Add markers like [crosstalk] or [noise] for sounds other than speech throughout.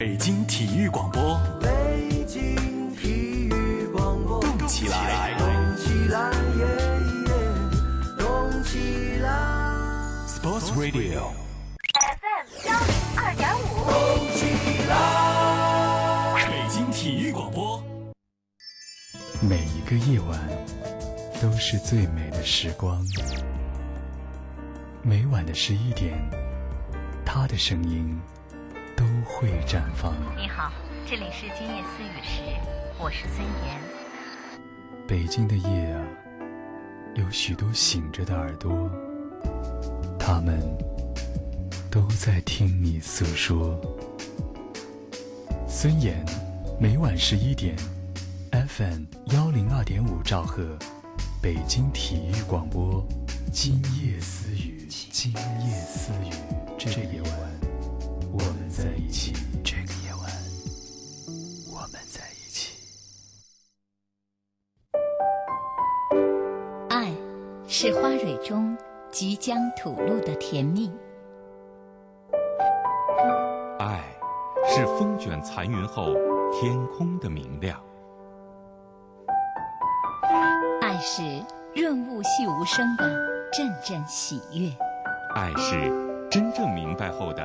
北京体育广播，北京体育广播，动起来，动起来，耶耶，动起来，Sports Radio FM 幺零二点五，动起来。北京体育广播。每一个夜晚都是最美的时光。每晚的十一点，他的声音都会绽放。你好，这里是今夜思雨时，我是孙岩。北京的夜啊，有许多醒着的耳朵，他们都在听你诉说。孙岩，每晚十一点，FM 幺零二点五兆赫，北京体育广播，今夜思雨，今夜思雨，这个夜晚，我们在一起。这个夜晚，我们在一起。爱，是花蕊中即将吐露的甜蜜。爱，是风卷残云后天空的明亮。爱是润物细无声的阵阵喜悦。爱是真正明白后的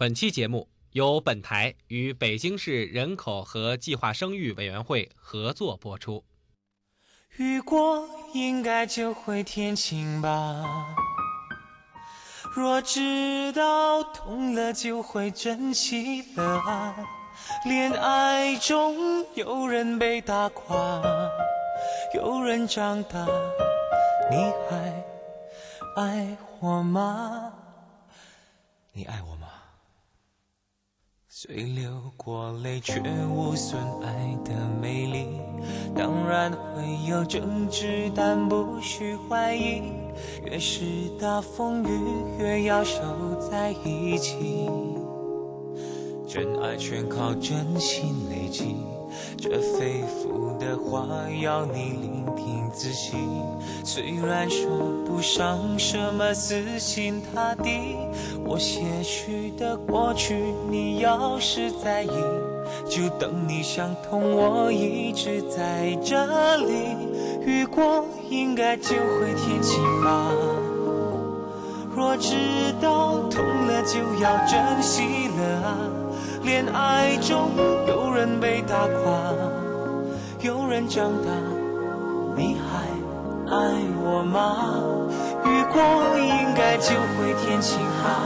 本期节目由本台与北京市人口和计划生育委员会合作播出。雨过应该就会天晴吧。若知道痛了就会珍惜了啊。恋爱中有人被打垮，有人长大，你还爱我吗？你爱我吗？虽流过泪，却无损爱的美丽。当然会有争执，但不需怀疑。越是大风雨，越要守在一起。真爱全靠真心累积，这肺腑的话要你聆听仔细。虽然说不上什么死心塌地，我些许的过去，你要是在意，就等你想通，我一直在这里。雨过应该就会天晴吧。若知道痛了就要珍惜了啊。恋爱中有人被打垮，有人长大，你还爱我吗？雨过应该就会天晴吧。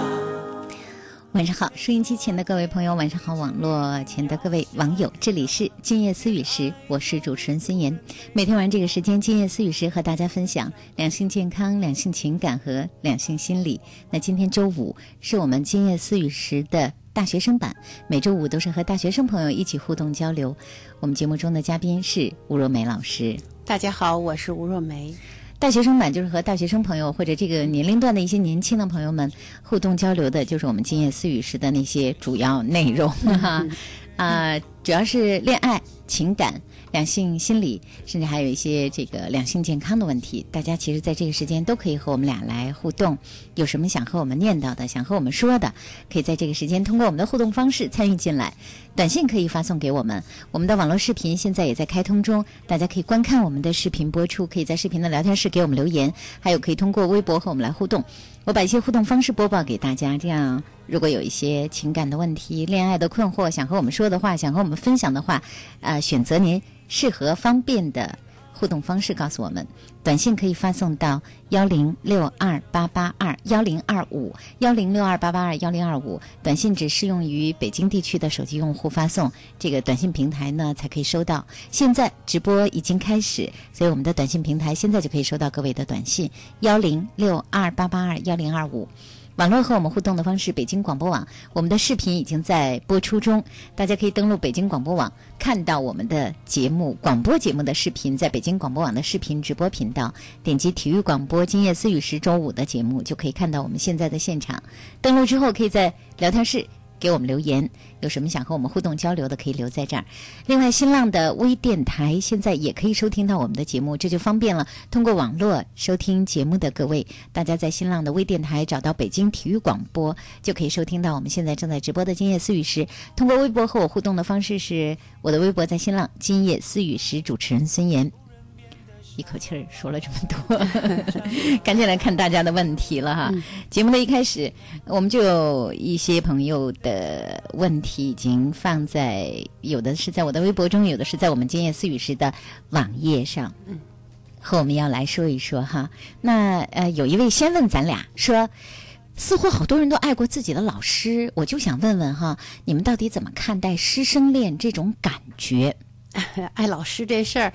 晚上好，收音机前的各位朋友，晚上好，网络前的各位网友，这里是今夜思雨时，我是主持人孙岩。每天晚上这个时间，今夜思雨时和大家分享两性健康、两性情感和两性心理。那今天周五是我们今夜思雨时的大学生版，每周五都是和大学生朋友一起互动交流。我们节目中的嘉宾是吴若梅老师。大家好，我是吴若梅。大学生版就是和大学生朋友或者这个年龄段的一些年轻的朋友们互动交流的，就是我们今夜思雨时的那些主要内容哈。啊，[laughs] [laughs] [laughs] 啊主要是恋爱、情感、两性心理，甚至还有一些这个两性健康的问题。大家其实，在这个时间都可以和我们俩来互动。有什么想和我们念叨的，想和我们说的，可以在这个时间通过我们的互动方式参与进来。短信可以发送给我们，我们的网络视频现在也在开通中，大家可以观看我们的视频播出，可以在视频的聊天室给我们留言，还有可以通过微博和我们来互动。我把一些互动方式播报给大家，这样如果有一些情感的问题、恋爱的困惑，想和我们说的话，想和我们分享的话，呃，选择您适合方便的互动方式告诉我们。短信可以发送到幺零六二八八二幺零二五幺零六二八八二幺零二五，短信只适用于北京地区的手机用户发送，这个短信平台呢才可以收到。现在直播已经开始，所以我们的短信平台现在就可以收到各位的短信幺零六二八八二幺零二五。网络和我们互动的方式，北京广播网，我们的视频已经在播出中，大家可以登录北京广播网，看到我们的节目广播节目的视频，在北京广播网的视频直播频道，点击体育广播今夜思雨时周五的节目，就可以看到我们现在的现场。登录之后，可以在聊天室。给我们留言，有什么想和我们互动交流的，可以留在这儿。另外，新浪的微电台现在也可以收听到我们的节目，这就方便了。通过网络收听节目的各位，大家在新浪的微电台找到北京体育广播，就可以收听到我们现在正在直播的《今夜思雨时》。通过微博和我互动的方式是我的微博在新浪“今夜思雨时”，主持人孙岩。一口气儿说了这么多，[laughs] 赶紧来看大家的问题了哈。节目的一开始，我们就有一些朋友的问题已经放在，有的是在我的微博中，有的是在我们今夜思雨时的网页上，嗯和我们要来说一说哈。那呃，有一位先问咱俩说，似乎好多人都爱过自己的老师，我就想问问哈，你们到底怎么看待师生恋这种感觉？[laughs] 爱老师这事儿。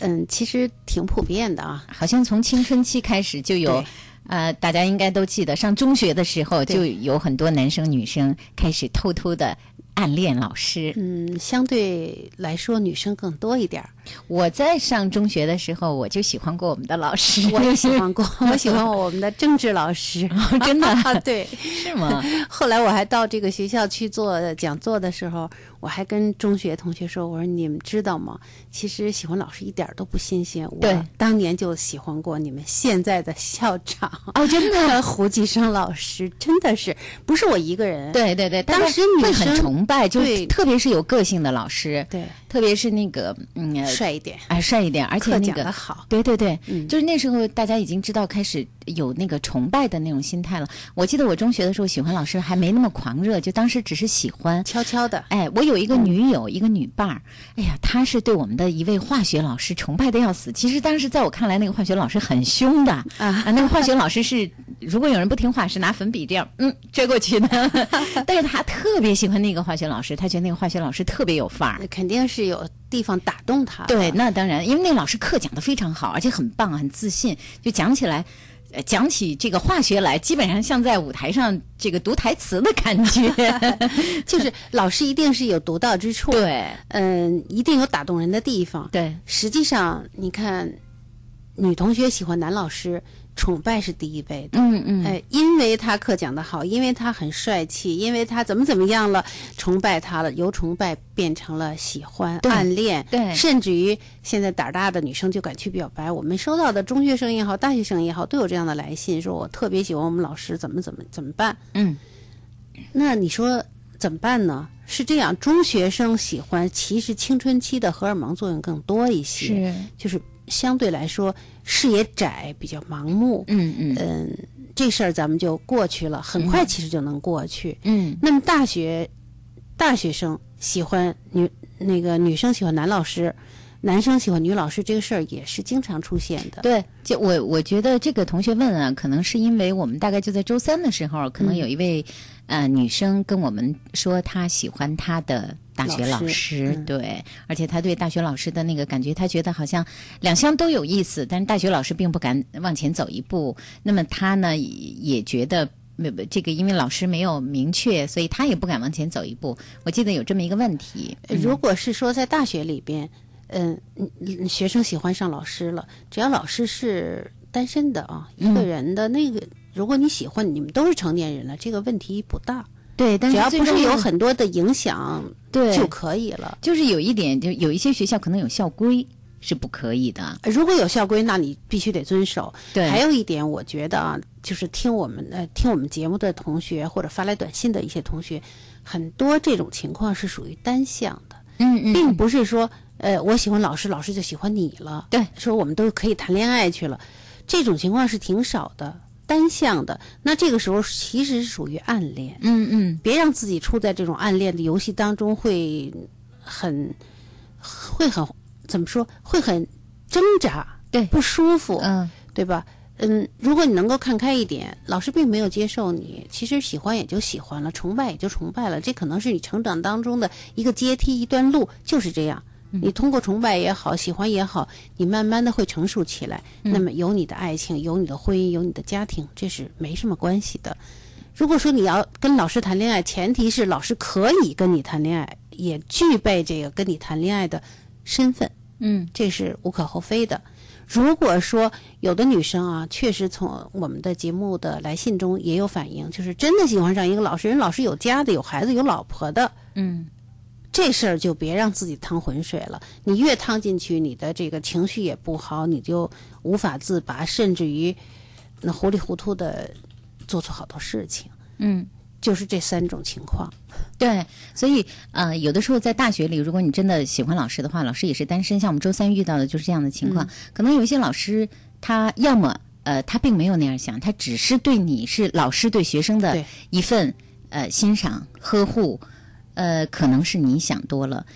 嗯，其实挺普遍的啊，好像从青春期开始就有，呃，大家应该都记得，上中学的时候就有很多男生女生开始偷偷的暗恋老师。嗯，相对来说女生更多一点儿。我在上中学的时候，我就喜欢过我们的老师，我也喜欢过，[laughs] 我喜欢我们的政治老师，[laughs] 真的，对，是吗？[laughs] 后来我还到这个学校去做讲座的时候。我还跟中学同学说：“我说你们知道吗？其实喜欢老师一点都不新鲜。我当年就喜欢过你们现在的校长哦，真的胡继生老师，真的是不是我一个人。对对对，当时女生很崇拜，就特别是有个性的老师，对，特别是那个嗯帅一点，哎帅一点，而且那个好，对对对，就是那时候大家已经知道开始。”有那个崇拜的那种心态了。我记得我中学的时候喜欢老师还没那么狂热，就当时只是喜欢，悄悄的。哎，我有一个女友，一个女伴儿。哎呀，她是对我们的一位化学老师崇拜的要死。其实当时在我看来，那个化学老师很凶的啊。那个化学老师是，如果有人不听话，是拿粉笔这样嗯追过去的。[laughs] 但是他特别喜欢那个化学老师，他觉得那个化学老师特别有范儿。肯定是有地方打动他。对，那当然，因为那个老师课讲的非常好，而且很棒，很自信，就讲起来。讲起这个化学来，基本上像在舞台上这个读台词的感觉，[laughs] [laughs] 就是老师一定是有独到之处，对，嗯，一定有打动人的地方，对。实际上，你看，女同学喜欢男老师。崇拜是第一位的，嗯嗯，哎，因为他课讲的好，因为他很帅气，因为他怎么怎么样了，崇拜他了，由崇拜变成了喜欢、暗恋，对，甚至于现在胆大的女生就敢去表白。我们收到的中学生也好，大学生也好，都有这样的来信，说我特别喜欢我们老师，怎么怎么怎么办？嗯，那你说怎么办呢？是这样，中学生喜欢，其实青春期的荷尔蒙作用更多一些，是，就是。相对来说，视野窄，比较盲目。嗯嗯嗯，这事儿咱们就过去了，很快其实就能过去。嗯，那么大学大学生喜欢女那个女生喜欢男老师，男生喜欢女老师，这个事儿也是经常出现的。对，就我我觉得这个同学问啊，可能是因为我们大概就在周三的时候，可能有一位呃女生跟我们说她喜欢她的。大学老师对，而且他对大学老师的那个感觉，他觉得好像两项都有意思，但是大学老师并不敢往前走一步。那么他呢也觉得没这个，因为老师没有明确，所以他也不敢往前走一步。我记得有这么一个问题：如果是说在大学里边，嗯，学生喜欢上老师了，只要老师是单身的啊，一个人的那个，如果你喜欢，你们都是成年人了，这个问题不大。对，但是只要不是有很多的影响，对就可以了。就是有一点，就有一些学校可能有校规是不可以的。如果有校规，那你必须得遵守。对，还有一点，我觉得啊，就是听我们呃听我们节目的同学或者发来短信的一些同学，很多这种情况是属于单向的。嗯嗯，并不是说呃我喜欢老师，老师就喜欢你了。对，说我们都可以谈恋爱去了，这种情况是挺少的。单向的，那这个时候其实是属于暗恋。嗯嗯，别让自己处在这种暗恋的游戏当中，会很会很怎么说？会很挣扎，对，不舒服，嗯，对吧？嗯，如果你能够看开一点，老师并没有接受你，其实喜欢也就喜欢了，崇拜也就崇拜了，这可能是你成长当中的一个阶梯，一段路，就是这样。你通过崇拜也好，喜欢也好，你慢慢的会成熟起来。那么有你的爱情，有你的婚姻，有你的家庭，这是没什么关系的。如果说你要跟老师谈恋爱，前提是老师可以跟你谈恋爱，也具备这个跟你谈恋爱的身份，嗯这是无可厚非的。如果说有的女生啊，确实从我们的节目的来信中也有反映，就是真的喜欢上一个老师，人老师有家的、有孩子、有老婆的，嗯这事儿就别让自己趟浑水了。你越趟进去，你的这个情绪也不好，你就无法自拔，甚至于那糊里糊涂的做出好多事情。嗯。就是这三种情况。对，所以呃，有的时候在大学里，如果你真的喜欢老师的话，老师也是单身。像我们周三遇到的就是这样的情况，可能有一些老师他要么呃他并没有那样想，他只是对你是老师对学生的一份呃欣赏呵护，呃，可能是你想多了。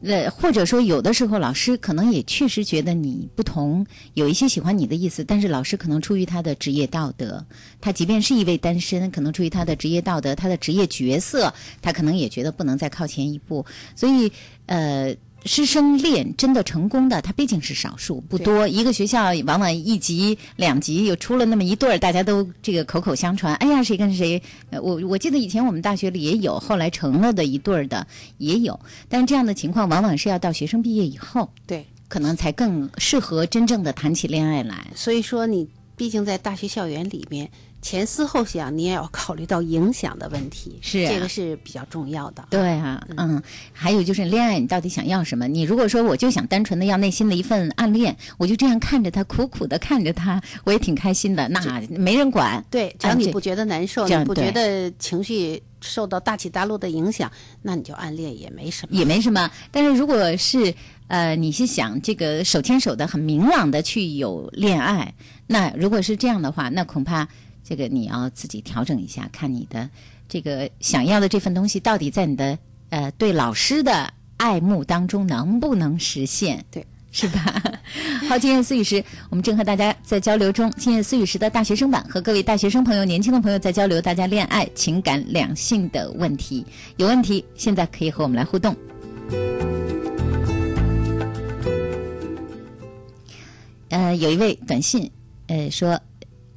呃，或者说，有的时候老师可能也确实觉得你不同，有一些喜欢你的意思，但是老师可能出于他的职业道德，他即便是一位单身，可能出于他的职业道德、他的职业角色，他可能也觉得不能再靠前一步。所以，呃，师生恋真的成功的，他毕竟是少数，不多。一个学校往往一级、两级又出了那么一对儿，大家都这个口口相传。哎呀，谁跟谁？呃我我记得以前我们大学里也有，后来成了的一对儿的也有，但是这样的情况往往是要到学生毕业以后，对，可能才更适合真正的谈起恋爱来。所以说你毕竟在大学校园里面，前思后想，你也要考虑到影响的问题，是啊这个是比较重要的。对啊，嗯，还有就是恋爱，你到底想要什么？你如果说我就想单纯的要内心的一份暗恋，我就这样看着他，苦苦的看着他，我也挺开心的，那没人管。对，只要你不觉得难受，你不觉得情绪受到大起大落的影响，那你就暗恋也没什么。也没什么。但是如果是呃，你是想这个手牵手的很明朗的去有恋爱，那如果是这样的话，那恐怕这个你要自己调整一下，看你的这个想要的这份东西到底在你的呃对老师的爱慕当中能不能实现？对。是吧？[laughs] 好，今夜思雨时，我们正和大家在交流中。今夜思雨时的大学生版和各位大学生朋友、年轻的朋友在交流大家恋爱、情感、两性的问题。有问题，现在可以和我们来互动。呃，有一位短信，呃，说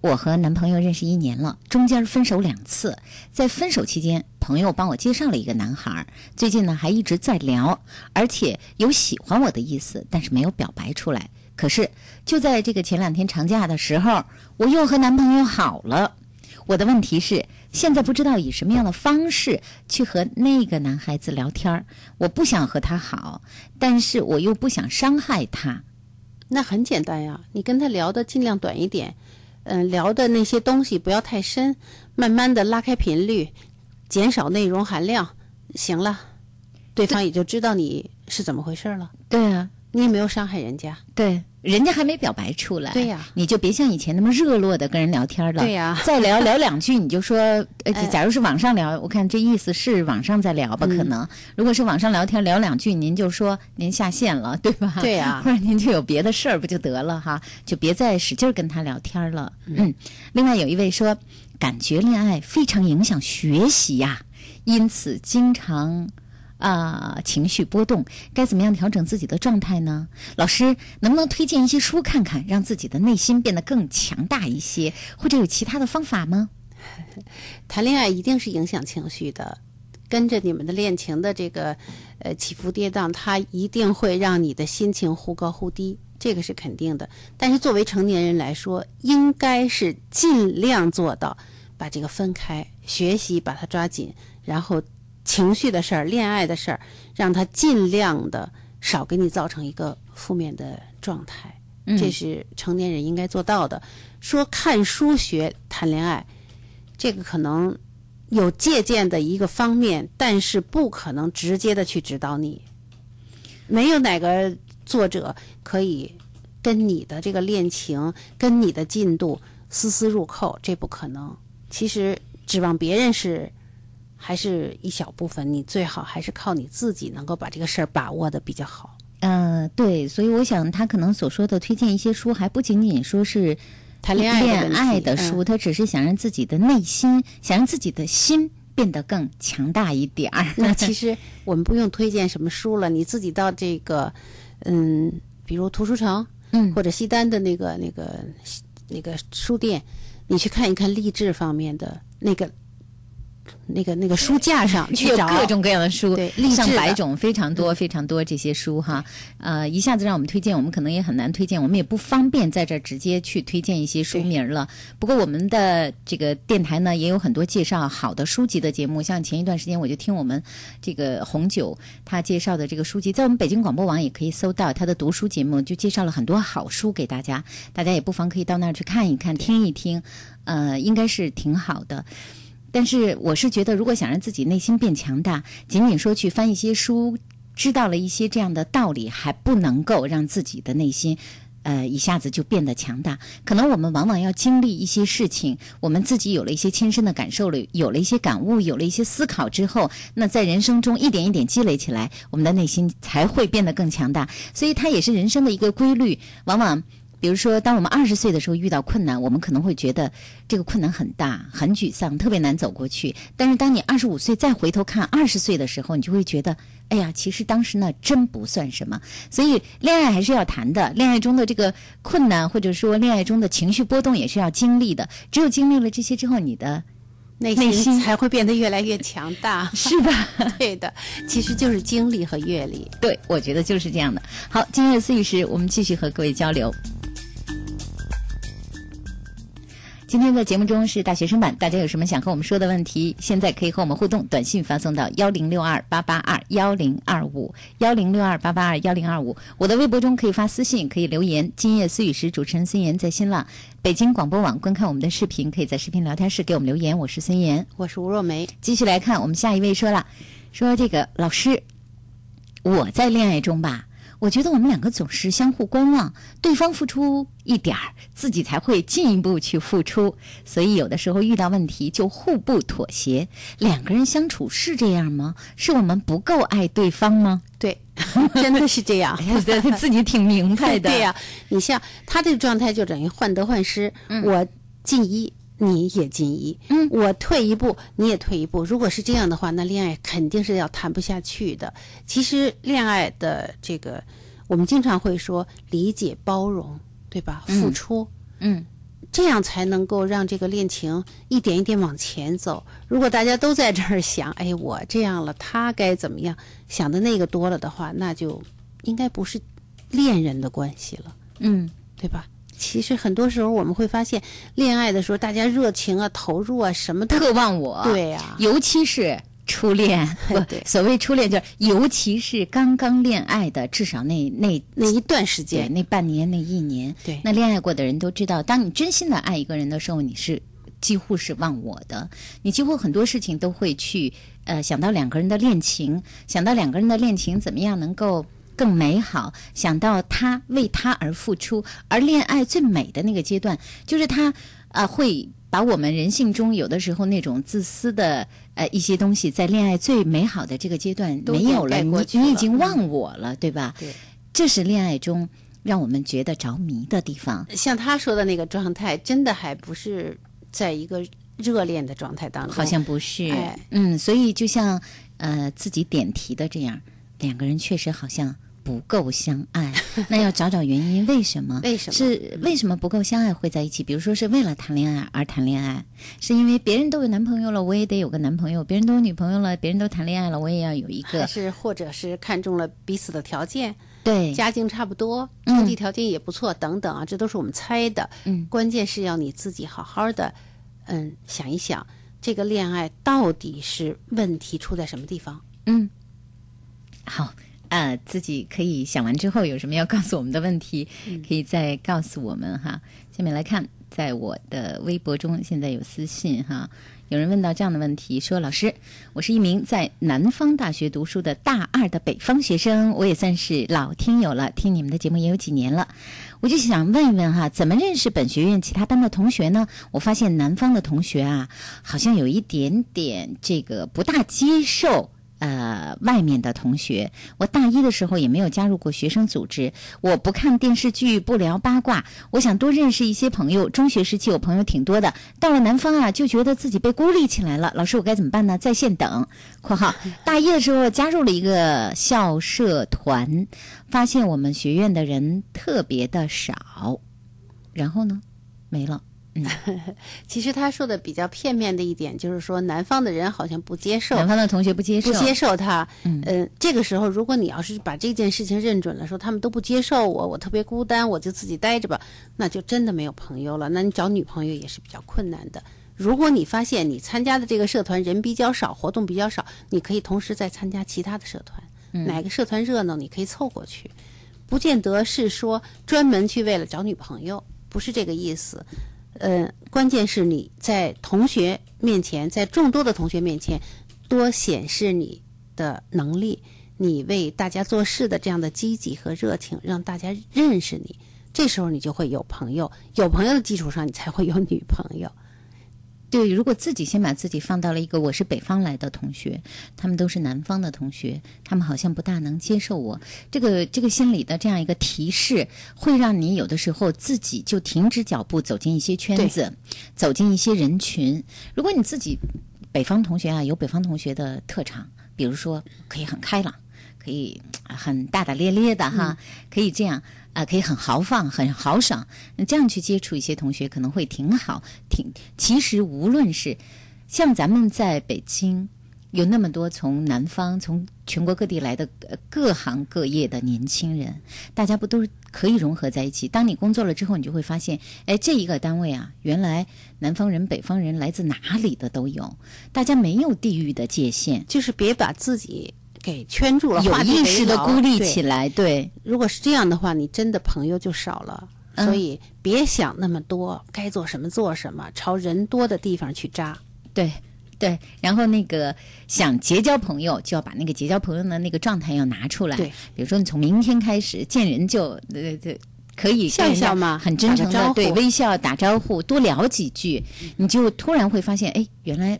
我和男朋友认识一年了，中间分手两次，在分手期间，朋友帮我介绍了一个男孩，最近呢还一直在聊，而且有喜欢我的意思，但是没有表白出来。可是就在这个前两天长假的时候，我又和男朋友好了。我的问题是，现在不知道以什么样的方式去和那个男孩子聊天儿。我不想和他好，但是我又不想伤害他。那很简单呀，你跟他聊的尽量短一点，嗯、聊的那些东西不要太深，慢慢的拉开频率，减少内容含量，行了，对方也就知道你是怎么回事了。对啊，你也没有伤害人家，对，人家还没表白出来。对呀你就别像以前那么热络的跟人聊天了。对呀 [laughs] 再聊聊两句，你就说，[laughs] 呃，哎假如是网上聊，我看这意思是网上在聊吧？可能，如果是网上聊天聊两句，您就说您下线了，[laughs] 对吧？对呀或者您就有别的事儿不就得了哈？就别再使劲儿跟他聊天了。嗯。另外有一位说，感觉恋爱非常影响学习呀，因此经常。啊、情绪波动，该怎么样调整自己的状态呢？老师能不能推荐一些书看看，让自己的内心变得更强大一些，或者有其他的方法吗？谈恋爱一定是影响情绪的，跟着你们的恋情的这个呃起伏跌宕，它一定会让你的心情忽高忽低，这个是肯定的。但是作为成年人来说，应该是尽量做到把这个分开，学习把它抓紧，然后情绪的事儿、恋爱的事儿，让他尽量的少给你造成一个负面的状态。这是成年人应该做到的。说看书学谈恋爱，这个可能有借鉴的一个方面，但是不可能直接的去指导你。没有哪个作者可以跟你的这个恋情、跟你的进度丝丝入扣，这不可能。其实指望别人是还是一小部分，你最好还是靠你自己能够把这个事儿把握的比较好。呃，对，所以我想他可能所说的推荐一些书，还不仅仅说是谈恋爱恋爱的书，嗯他只是想让自己的内心，想让自己的心变得更强大一点儿。那其实我们不用推荐什么书了，你自己到这个，嗯，比如图书城，嗯或者西单的那个那个那个书店，你去看一看励志方面的那个那个那个书架上 [laughs] 去找有各种各样的书，对上百种，非常多非常多这些书哈。呃，一下子让我们推荐，我们可能也很难推荐，我们也不方便在这儿直接去推荐一些书名了。不过我们的这个电台呢，也有很多介绍好的书籍的节目，像前一段时间我就听我们这个红酒他介绍的这个书籍，在我们北京广播网也可以搜到他的读书节目，就介绍了很多好书给大家，大家也不妨可以到那儿去看一看、听一听，呃，应该是挺好的。但是我是觉得，如果想让自己内心变强大，仅仅说去翻一些书，知道了一些这样的道理，还不能够让自己的内心。呃，一下子就变得强大。可能我们往往要经历一些事情，我们自己有了一些亲身的感受了，有了一些感悟，有了一些思考之后，那在人生中一点一点积累起来，我们的内心才会变得更强大。所以它也是人生的一个规律。往往比如说，当我们二十岁的时候遇到困难，我们可能会觉得这个困难很大、很沮丧，特别难走过去。但是当你二十五岁再回头看二十岁的时候，你就会觉得，哎呀，其实当时那真不算什么。所以恋爱还是要谈的，恋爱中的这个困难或者说恋爱中的情绪波动也是要经历的。只有经历了这些之后，你的内内心心才会变得越来越强大。[laughs] 是吧？[laughs] 对的，其实就是经历和阅历。对，我觉得就是这样的。好，今夜思雨时，我们继续和各位交流。今天在节目中是大学生版，大家有什么想和我们说的问题，现在可以和我们互动，短信发送到幺零六二八八二幺零二五幺零六二八八二幺零二五。我的微博中可以发私信，可以留言。今夜思雨时，主持人孙岩在新浪、北京广播网观看我们的视频，可以在视频聊天室给我们留言。我是孙岩。我是吴若梅，继续来看，我们下一位说了，说这个老师，我在恋爱中吧，我觉得我们两个总是相互观望，对方付出一点儿，自己才会进一步去付出，所以有的时候遇到问题就互不妥协。两个人相处是这样吗？是我们不够爱对方吗？对，真的是这样。[laughs] [laughs] 对，[laughs] 自己挺明白的。对呀、你像他这个状态就等于患得患失，嗯我进一。你也进一，嗯我退一步，你也退一步。如果是这样的话，那恋爱肯定是要谈不下去的。其实恋爱的这个，我们经常会说理解、包容，对吧？嗯付出，嗯，这样才能够让这个恋情一点一点往前走。如果大家都在这儿想，哎，我这样了，他该怎么样，想的那个多了的话，那就应该不是恋人的关系了，嗯，对吧？其实很多时候我们会发现，恋爱的时候大家热情啊、投入啊，什么都渴望我。对呀、尤其是初恋，[laughs] 对所谓初恋就是，尤其是刚刚恋爱的，至少那那那一段时间，那半年那一年，对那恋爱过的人都知道，当你真心的爱一个人的时候，你是几乎是忘我的，你几乎很多事情都会去呃想到两个人的恋情，想到两个人的恋情怎么样能够。更美好，想到他为他而付出，而恋爱最美的那个阶段，就是他啊、会把我们人性中有的时候那种自私的呃一些东西，在恋爱最美好的这个阶段没有了，你你已经忘我了，对吧？对。这是恋爱中让我们觉得着迷的地方。像他说的那个状态，真的还不是在一个热恋的状态当中，好像不是，哎。嗯，所以就像呃自己点题的这样，两个人确实好像不够相爱，[laughs] 那要找找原因，为什么？为什么是为什么不够相爱会在一起？比如说是为了谈恋爱而谈恋爱，是因为别人都有男朋友了，我也得有个男朋友；别人都有女朋友了，别人都谈恋爱了，我也要有一还个。是或者是看中了彼此的条件，对，家境差不多，嗯经济条件也不错，等等啊，这都是我们猜的。嗯关键是要你自己好好的，嗯，想一想，这个恋爱到底是问题出在什么地方？嗯，好。呃，自己可以想完之后有什么要告诉我们的问题，可以再告诉我们哈。下面来看，在我的微博中现在有私信哈，有人问到这样的问题，说：“老师，我是一名在南方大学读书的大二的北方学生，我也算是老听友了，听你们的节目也有几年了。我就想问一问哈，怎么认识本学院其他班的同学呢？我发现南方的同学啊，好像有一点点这个不大接受。”呃，外面的同学，我大一的时候也没有加入过学生组织，我不看电视剧，不聊八卦，我想多认识一些朋友。中学时期我朋友挺多的，到了南方啊，就觉得自己被孤立起来了。老师，我该怎么办呢？在线等（括号 [laughs] 大一的时候加入了一个校社团，发现我们学院的人特别的少，然后呢，没了。[laughs] 其实他说的比较片面的一点，就是说南方的人好像不接受，南方的同学不接受，不接受他。嗯呃，这个时候如果你要是把这件事情认准了，说他们都不接受我，我特别孤单，我就自己待着吧，那就真的没有朋友了。那你找女朋友也是比较困难的。如果你发现你参加的这个社团人比较少，活动比较少，你可以同时再参加其他的社团，哪个社团热闹，你可以凑过去，不见得是说专门去为了找女朋友，不是这个意思。呃，关键是你在同学面前，在众多的同学面前，多显示你的能力，你为大家做事的这样的积极和热情，让大家认识你。这时候你就会有朋友，有朋友的基础上，你才会有女朋友。对，如果自己先把自己放到了一个我是北方来的同学，他们都是南方的同学，他们好像不大能接受我，这个这个心理的这样一个提示，会让你有的时候自己就停止脚步，走进一些圈子，走进一些人群。如果你自己北方同学啊，有北方同学的特长，比如说可以很开朗，可以呃很大大咧咧的哈，可以这样。啊、可以很豪放、很豪爽，那这样去接触一些同学可能会挺好，挺。其实无论是像咱们在北京，有那么多从南方、从全国各地来的各行各业的年轻人，大家不都是可以融合在一起？当你工作了之后，你就会发现，哎，这一个单位啊，原来南方人、北方人来自哪里的都有，大家没有地域的界限，就是别把自己给圈住了，有意识的孤立起来，对。如果是这样的话，你真的朋友就少了。嗯所以别想那么多，该做什么做什么，朝人多的地方去扎。对对，然后那个想结交朋友，就要把那个结交朋友的那个状态要拿出来。对，比如说你从明天开始见人就呃对。可以笑笑嘛很真诚的对微笑打招呼，多聊几句，你就突然会发现，哎，原来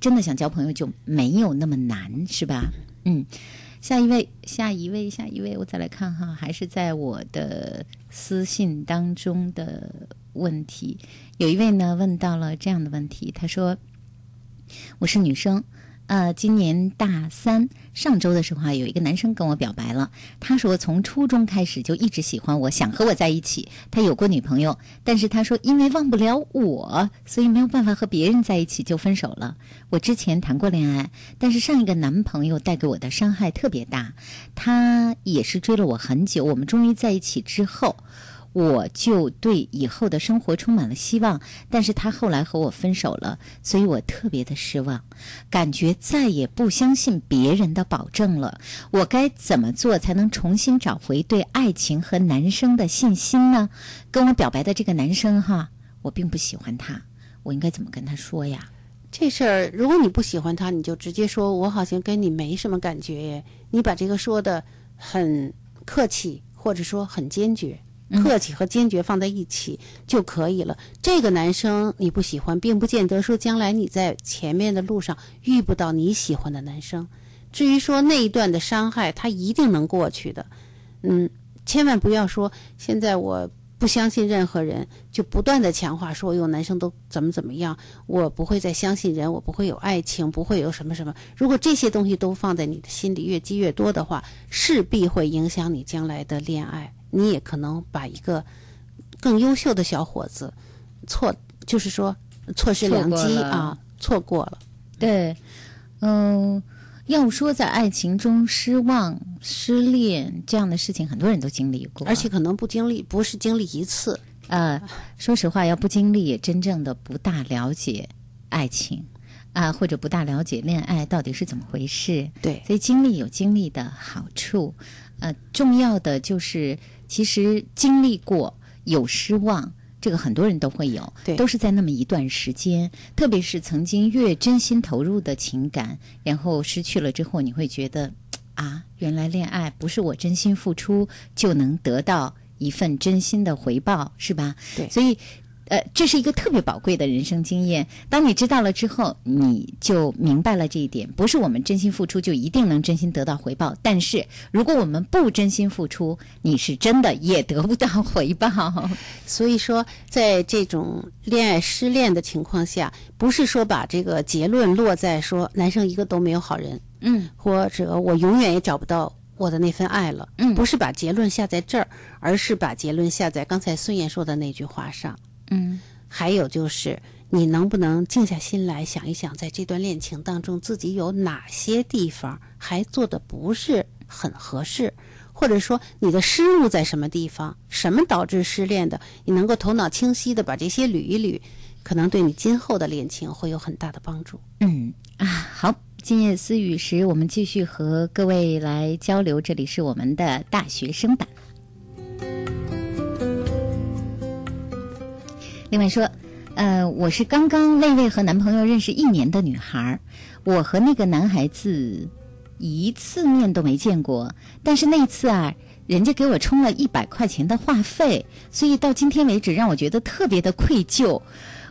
真的想交朋友就没有那么难，是吧？嗯，下一位，下一位，下一位，我再来看哈，还是在我的私信当中的问题，有一位呢问到了这样的问题，他说：“我是女生，呃，今年大三。上周的时候啊，有一个男生跟我表白了。他说从初中开始就一直喜欢我，想和我在一起。他有过女朋友，但是他说因为忘不了我，所以没有办法和别人在一起，就分手了。我之前谈过恋爱，但是上一个男朋友带给我的伤害特别大。他也是追了我很久，我们终于在一起之后。”我就对以后的生活充满了希望，但是他后来和我分手了，所以我特别的失望，感觉再也不相信别人的保证了。我该怎么做才能重新找回对爱情和男生的信心呢？跟我表白的这个男生哈，我并不喜欢他，我应该怎么跟他说呀？这事儿，如果你不喜欢他，你就直接说，我好像跟你没什么感觉。你把这个说的很客气，或者说很坚决。客气和坚决放在一起就可以了。这个男生你不喜欢，并不见得说将来你在前面的路上遇不到你喜欢的男生。至于说那一段的伤害，他一定能过去的。嗯，千万不要说现在我不相信任何人，就不断的强化说有男生都怎么怎么样，我不会再相信人，我不会有爱情，不会有什么什么。如果这些东西都放在你的心里越积越多的话，势必会影响你将来的恋爱。你也可能把一个更优秀的小伙子错，就是说错失良机啊，错过了。对，嗯、要说在爱情中失望、失恋这样的事情，很多人都经历过，而且可能不经历，不是经历一次。呃，说实话，要不经历，也真正的不大了解爱情啊、或者不大了解恋爱到底是怎么回事。对，所以经历有经历的好处，呃，重要的就是其实经历过有失望。这个很多人都会有，对都是在那么一段时间，特别是曾经越真心投入的情感，然后失去了之后，你会觉得啊，原来恋爱不是我真心付出就能得到一份真心的回报，是吧？对所以。呃，这是一个特别宝贵的人生经验。当你知道了之后，你就明白了这一点：不是我们真心付出就一定能真心得到回报。但是，如果我们不真心付出，你是真的也得不到回报。[laughs] 所以说，在这种恋爱失恋的情况下，不是说把这个结论落在说男生一个都没有好人，嗯，或者我永远也找不到我的那份爱了，嗯不是把结论下在这儿，而是把结论下在刚才孙燕说的那句话上。嗯还有就是你能不能静下心来想一想，在这段恋情当中，自己有哪些地方还做的不是很合适，或者说你的失误在什么地方，什么导致失恋的，你能够头脑清晰的把这些捋一捋，可能对你今后的恋情会有很大的帮助。嗯啊，好，今夜思雨时，我们继续和各位来交流。这里是我们的大学生版。另外说，呃，我是刚刚那位和男朋友认识一年的女孩，我和那个男孩子一次面都没见过，但是那次啊，人家给我充了一百块钱的话费，所以到今天为止让我觉得特别的愧疚。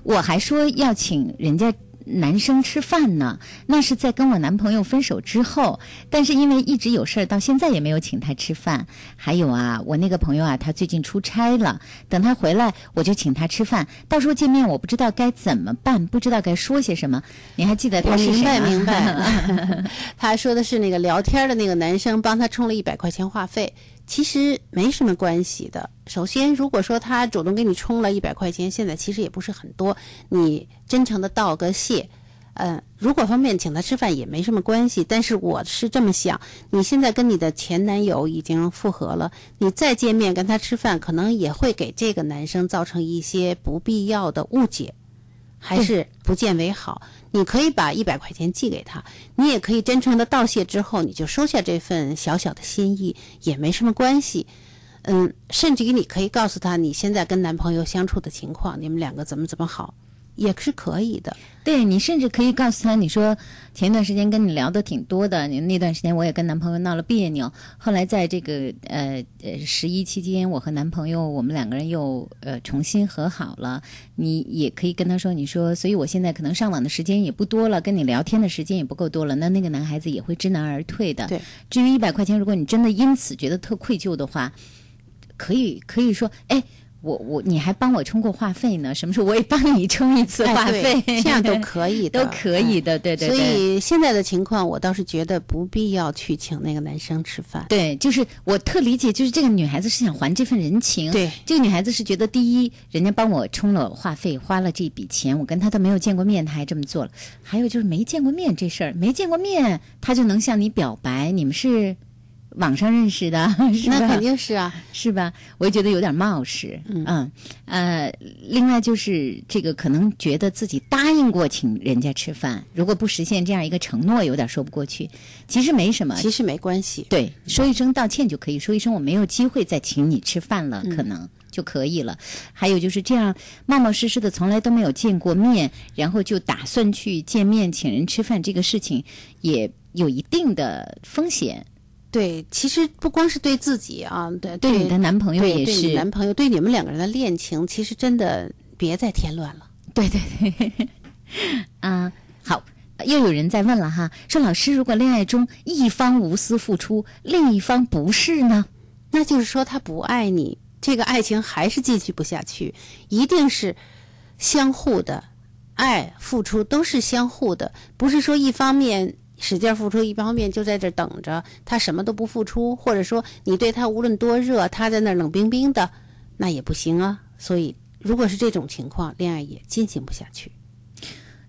我还说要请人家男生吃饭呢，那是在跟我男朋友分手之后，但是因为一直有事儿，到现在也没有请他吃饭。还有啊，我那个朋友啊，他最近出差了，等他回来我就请他吃饭。到时候见面我不知道该怎么办，不知道该说些什么。你还记得他明是谁吗？白明白，[laughs] [laughs] 他说的是那个聊天的那个男生帮他充了一百块钱话费，其实没什么关系的。首先，如果说他主动给你充了一百块钱，现在其实也不是很多，你真诚的道个谢。嗯，如果方便请他吃饭也没什么关系，但是我是这么想，你现在跟你的前男友已经复合了，你再见面跟他吃饭，可能也会给这个男生造成一些不必要的误解。还是不见为好。你可以把一百块钱寄给他，你也可以真诚的道谢之后，你就收下这份小小的心意，也没什么关系。嗯，甚至于你可以告诉他你现在跟男朋友相处的情况，你们两个怎么怎么好，也是可以的。对你甚至可以告诉他，你说前一段时间跟你聊的挺多的，你那段时间我也跟男朋友闹了别扭，后来在这个呃呃十一期间，我和男朋友我们两个人又呃重新和好了。你也可以跟他说，你说，所以我现在可能上网的时间也不多了，跟你聊天的时间也不够多了，那那个男孩子也会知难而退的。对，至于一百块钱，如果你真的因此觉得特愧疚的话，可以可以说，哎。我我你还帮我充过话费呢，什么时候我也帮你充一次话哎费？对这样都可以的，[laughs] 都可以的，对对所。以现在的情况，我倒是觉得不必要去请那个男生吃饭。对，就是我特理解，就是这个女孩子是想还这份人情。对，这个女孩子是觉得，第一，人家帮我充了话费，花了这笔钱，我跟她都没有见过面，她还这么做了。还有就是没见过面这事儿，没见过面，她就能向你表白，你们是网上认识的，[laughs] 是吧？那肯定是啊，是吧？我也觉得有点冒失。嗯呃，另外就是这个可能觉得自己答应过请人家吃饭，如果不实现这样一个承诺，有点说不过去。其实没什么，其实没关系。对，说一声道歉就可以，说一声我没有机会再请你吃饭了，嗯可能就可以了。还有就是这样冒冒失失的，从来都没有见过面，然后就打算去见面请人吃饭，这个事情也有一定的风险。对，其实不光是对自己啊，对对你的男朋友也对对你是，男朋友对你们两个人的恋情，其实真的别再添乱了。对 [laughs] 对对，[laughs] 啊，好。又有人在问了哈，说老师，如果恋爱中一方无私付出，另一方不是呢？那就是说他不爱你，这个爱情还是继续不下去，一定是相互的，爱付出都是相互的，不是说一方面使劲付出，一方面就在这等着他什么都不付出，或者说你对他无论多热，他在那儿冷冰冰的，那也不行啊。所以如果是这种情况，恋爱也进行不下去。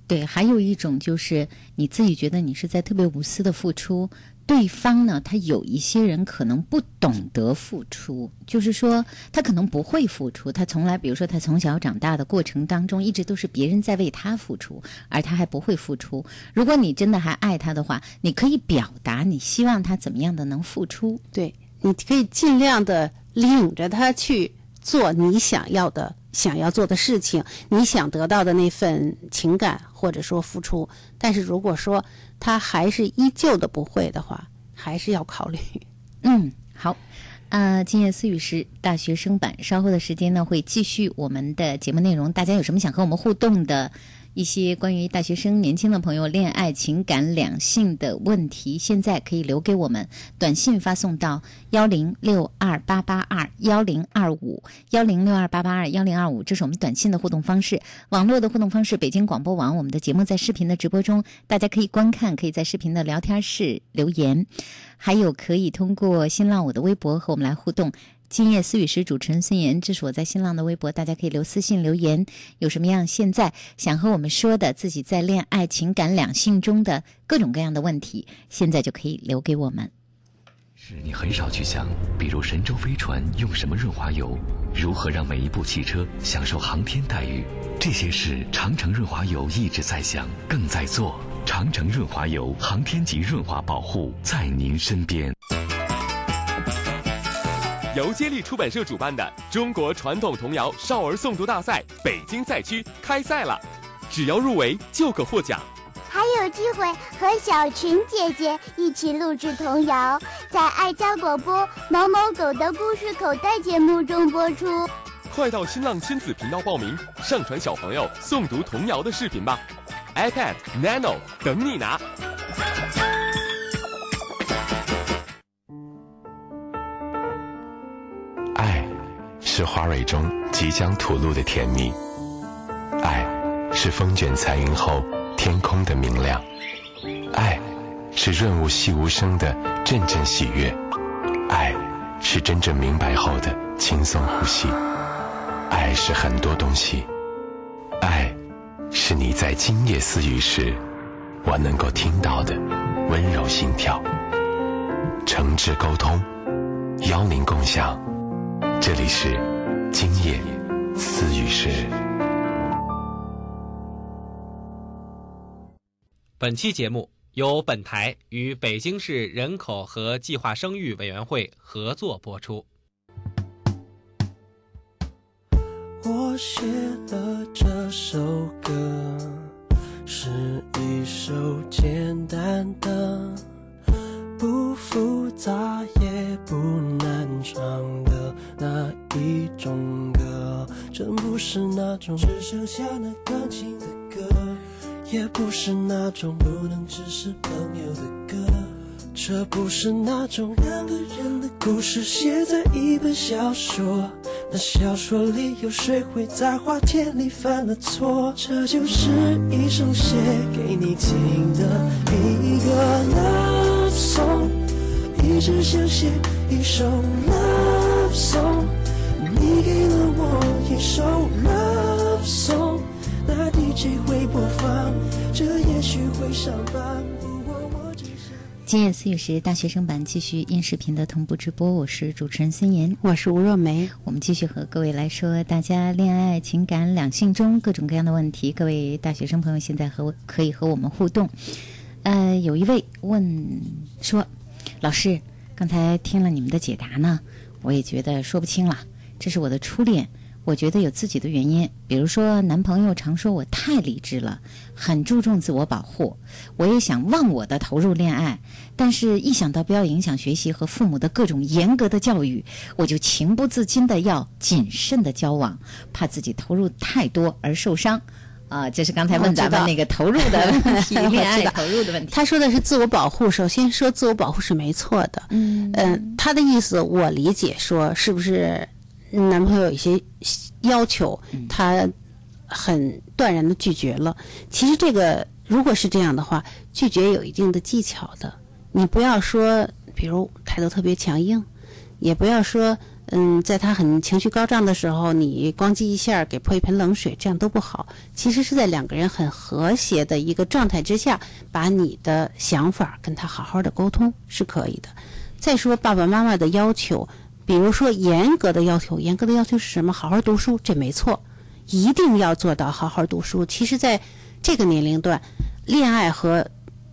对，还有一种就是你自己觉得你是在特别无私的付出，对方呢，他有一些人可能不懂得付出，就是说他可能不会付出，他从来，比如说他从小长大的过程当中，一直都是别人在为他付出，而他还不会付出。如果你真的还爱他的话，你可以表达你希望他怎么样的能付出。对，你可以尽量的领着他去做你想要的、想要做的事情，你想得到的那份情感或者说付出。但是如果说他还是依旧的不会的话，还是要考虑。嗯，好。呃，今夜思雨是大学生版，稍后的时间呢会继续我们的节目内容。大家有什么想和我们互动的一些关于大学生、年轻的朋友恋爱、情感、两性的问题，现在可以留给我们，短信发送到幺零六二八八二幺零二五幺零六二八八二幺零二五，这是我们短信的互动方式。网络的互动方式，北京广播网，我们的节目在视频的直播中，大家可以观看，可以在视频的聊天室留言。还有可以通过新浪我的微博和我们来互动。今夜思雨时主持人孙岩，这是我在新浪的微博，大家可以留私信留言，有什么样现在想和我们说的，自己在恋爱、情感、两性中的各种各样的问题，现在就可以留给我们。是你很少去想，比如神舟飞船用什么润滑油，如何让每一部汽车享受航天待遇，这些事长城润滑油一直在想，更在做。长城润滑油，航天级润滑保护，在您身边。由接力出版社主办的中国传统童谣少儿诵读大赛北京赛区开赛了，只要入围就可获奖。还有机会和小群姐姐一起录制童谣，在爱家广播某某狗的故事口袋节目中播出。快到新浪亲子频道报名，上传小朋友诵读童谣的视频吧。iPad Nano 等你拿。爱，是花蕊中即将吐露的甜蜜；爱，是风卷残云后天空的明亮；爱，是润物细无声的阵阵喜悦；爱，是真正明白后的轻松呼吸；爱是很多东西，爱。是你在今夜私语时，我能够听到的温柔心跳。诚挚沟通，邀您共享。这里是今夜私语时。本期节目由本台与北京市人口和计划生育委员会合作播出。我写了这首歌，是一首简单的、不复杂也不难唱的那一种歌。真不是那种只剩下那钢琴的歌，也不是那种不能只是朋友的歌。这不是那种两个人的故事，写在一本小说。那小说里有谁会在花田里犯了错？这就是一首写给你听的一个 love song，一直想写一首 love song。你给了我一首 love song，那 DJ 会播放，这也许会上榜。今夜思雨时大学生版继续音视频的同步直播，我是主持人孙岩，我是吴若梅，我们继续和各位来说大家恋爱、情感、两性中各种各样的问题。各位大学生朋友现在和可以和我们互动。呃，有一位问说，老师，刚才听了你们的解答呢，我也觉得说不清了。这是我的初恋。我觉得有自己的原因，比如说男朋友常说我太理智了，很注重自我保护。我也想忘我的投入恋爱，但是一想到不要影响学习和父母的各种严格的教育，我就情不自禁的要谨慎的交往，怕自己投入太多而受伤。啊，这是刚才问咱们那个投入的问题，[laughs] 恋爱投入的问题。他说的是自我保护，首先说自我保护是没错的。嗯嗯，他的意思我理解说是不是？男朋友有一些要求，他很断然的拒绝了。其实这个如果是这样的话，拒绝有一定的技巧的。你不要说，比如态度特别强硬，也不要说，嗯，在他很情绪高涨的时候，你咣叽一下给泼一盆冷水，这样都不好。其实是在两个人很和谐的一个状态之下，把你的想法跟他好好的沟通是可以的。再说爸爸妈妈的要求。比如说，严格的要求，严格的要求是什么？好好读书，这没错，一定要做到好好读书。其实，在这个年龄段，恋爱和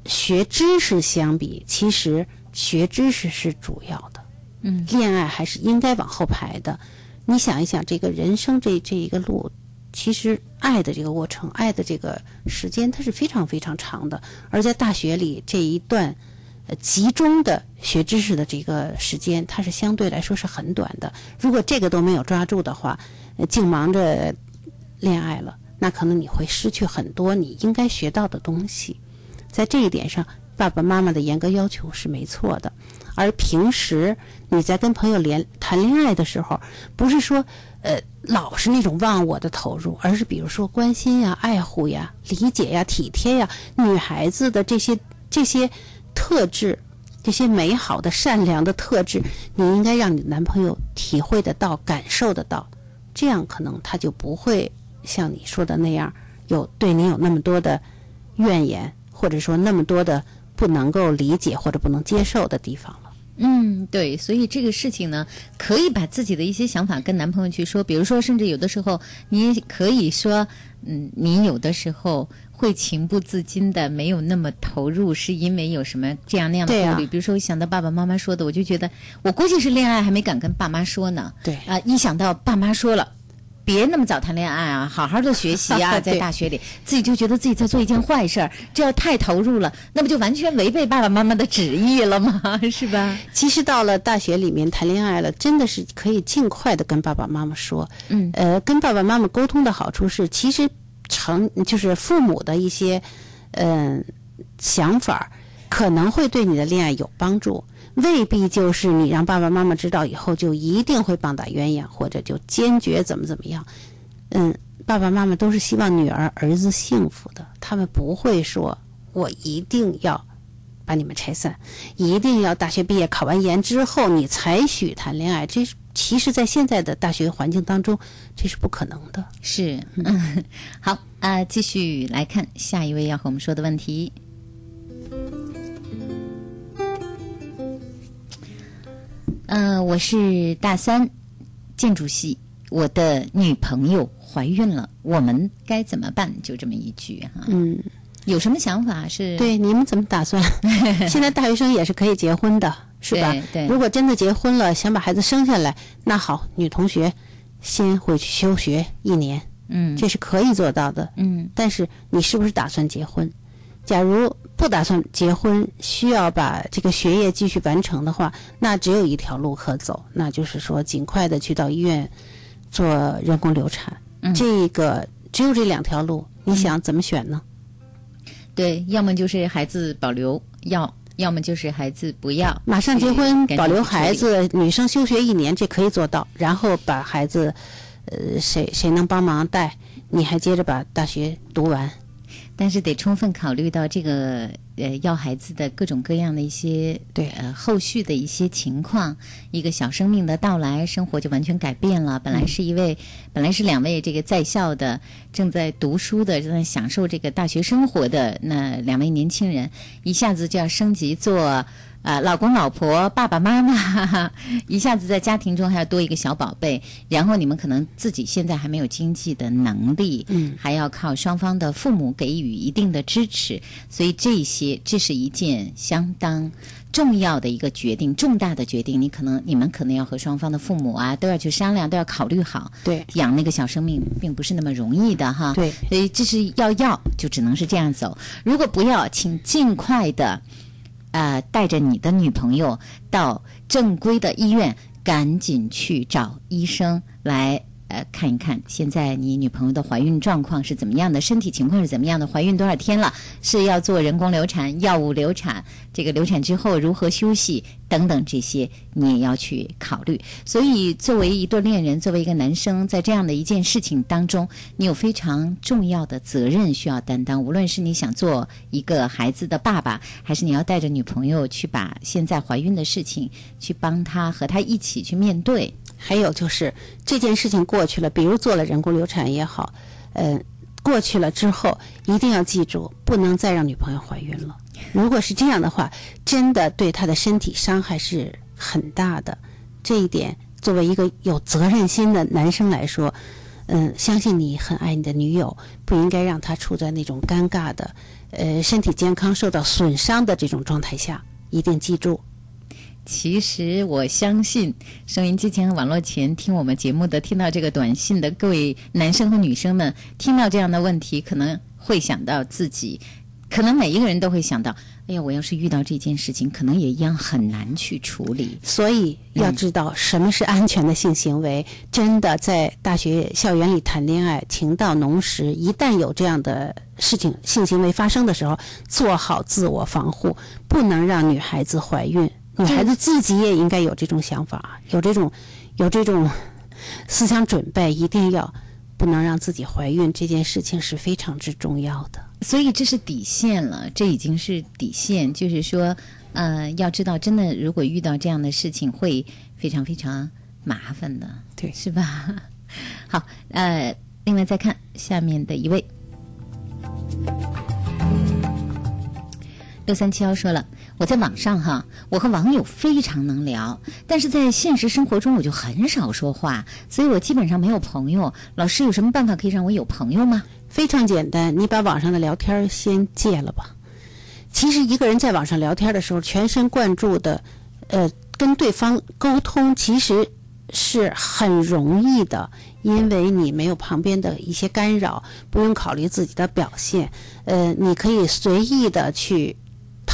学知识相比，其实学知识是主要的。嗯，恋爱还是应该往后排的。你想一想，这个人生这这一个路，其实爱的这个过程，爱的这个时间，它是非常非常长的。而在大学里这一段。集中的学知识的这个时间，它是相对来说是很短的。如果这个都没有抓住的话，净忙着恋爱了，那可能你会失去很多你应该学到的东西。在这一点上，爸爸妈妈的严格要求是没错的。而平时你在跟朋友连谈恋爱的时候，不是说呃老是那种忘我的投入，而是比如说关心呀、爱护呀、理解呀、体贴呀，女孩子的这些这些。特质，这些美好的、善良的特质，你应该让你男朋友体会得到、感受得到，这样可能他就不会像你说的那样，有对你有那么多的怨言，或者说那么多的不能够理解或者不能接受的地方了。嗯，对，所以这个事情呢，可以把自己的一些想法跟男朋友去说，比如说，甚至有的时候你可以说，嗯，你有的时候会情不自禁的没有那么投入，是因为有什么这样那样的顾虑，比如说我想到爸爸妈妈说的，我就觉得我估计是恋爱还没敢跟爸妈说呢，对啊、一想到爸妈说了。别那么早谈恋爱啊，好好的学习啊，[laughs] 在大学里，自己就觉得自己在做一件坏事儿，这要太投入了，那不就完全违背爸爸妈妈的旨意了吗？[laughs] 是吧？其实到了大学里面谈恋爱了，真的是可以尽快的跟爸爸妈妈说。嗯，呃，跟爸爸妈妈沟通的好处是，其实成就是父母的一些嗯、想法，可能会对你的恋爱有帮助，未必就是你让爸爸妈妈知道以后就一定会棒打鸳鸯，或者就坚决怎么怎么样。嗯，爸爸妈妈都是希望女儿儿子幸福的，他们不会说我一定要把你们拆散，一定要大学毕业考完研之后你才许谈恋爱。这是其实，在现在的大学环境当中，这是不可能的。是，[laughs] 嗯，好啊、继续来看下一位要和我们说的问题。呃，我是大三建筑系，我的女朋友怀孕了，我们该怎么办？就这么一句哈、嗯，有什么想法是？对，你们怎么打算？[laughs] 现在大学生也是可以结婚的，是吧？对对如果真的结婚了，想把孩子生下来，那好，女同学先回去休学一年，嗯，这是可以做到的。嗯但是你是不是打算结婚？假如不打算结婚，需要把这个学业继续完成的话，那只有一条路可走，那就是说尽快的去到医院做人工流产。嗯这个只有这两条路，你想怎么选呢？对，要么就是孩子保留，要要么就是孩子不要，马上结婚，保留孩子，女生休学一年，这可以做到。然后把孩子，呃，谁谁能帮忙带，你还接着把大学读完。但是得充分考虑到这个呃要孩子的各种各样的一些对呃后续的一些情况，一个小生命的到来，生活就完全改变了。本来是一位，本来是两位这个在校的正在读书的正在享受这个大学生活的那两位年轻人，一下子就要升级做。呃，老公、老婆、爸爸妈妈，[laughs] 一下子在家庭中还要多一个小宝贝，然后你们可能自己现在还没有经济的能力，嗯，还要靠双方的父母给予一定的支持，所以这些这是一件相当重要的一个决定，重大的决定，你可能你们可能要和双方的父母啊都要去商量，都要考虑好，对，养那个小生命并不是那么容易的哈，对，所以这是要要就只能是这样走，如果不要，请尽快的。呃，带着你的女朋友到正规的医院，赶紧去找医生来呃看一看，现在你女朋友的怀孕状况是怎么样的，身体情况是怎么样的，怀孕多少天了，是要做人工流产、药物流产，这个流产之后如何休息等等这些，你也要去考虑。所以，作为一对恋人，作为一个男生，在这样的一件事情当中，你有非常重要的责任需要担当。无论是你想做一个孩子的爸爸，还是你要带着女朋友去把现在怀孕的事情去帮他和他一起去面对。还有就是这件事情过去了，比如做了人工流产也好，呃，过去了之后，一定要记住，不能再让女朋友怀孕了。如果是这样的话，真的对她的身体伤害是很大的。这一点，作为一个有责任心的男生来说，嗯，相信你很爱你的女友，不应该让她处在那种尴尬的，呃，身体健康受到损伤的这种状态下。一定记住，其实我相信，收音机前网络前听我们节目的、听到这个短信的各位男生和女生们，听到这样的问题，可能会想到自己，可能每一个人都会想到：哎呀，我要是遇到这件事情，可能也一样很难去处理。所以要知道什么是安全的性行为。真的在大学校园里谈恋爱，情到浓时，一旦有这样的事情性行为发生的时候，做好自我防护，不能让女孩子怀孕。女孩子自己也应该有这种想法，有这种有这种思想准备，一定要不能让自己怀孕。这件事情是非常之重要的。所以这是底线了，这已经是底线，就是说，呃，要知道，真的如果遇到这样的事情，会非常非常麻烦的，对，是吧？[laughs] 好，呃，另外再看下面的一位。六三七幺说了，我在网上哈，我和网友非常能聊，但是在现实生活中我就很少说话，所以我基本上没有朋友。老师有什么办法可以让我有朋友吗？非常简单，你把网上的聊天先戒了吧。其实一个人在网上聊天的时候，全神贯注的，呃，跟对方沟通，其实是很容易的，因为你没有旁边的一些干扰，不用考虑自己的表现，呃，你可以随意的去。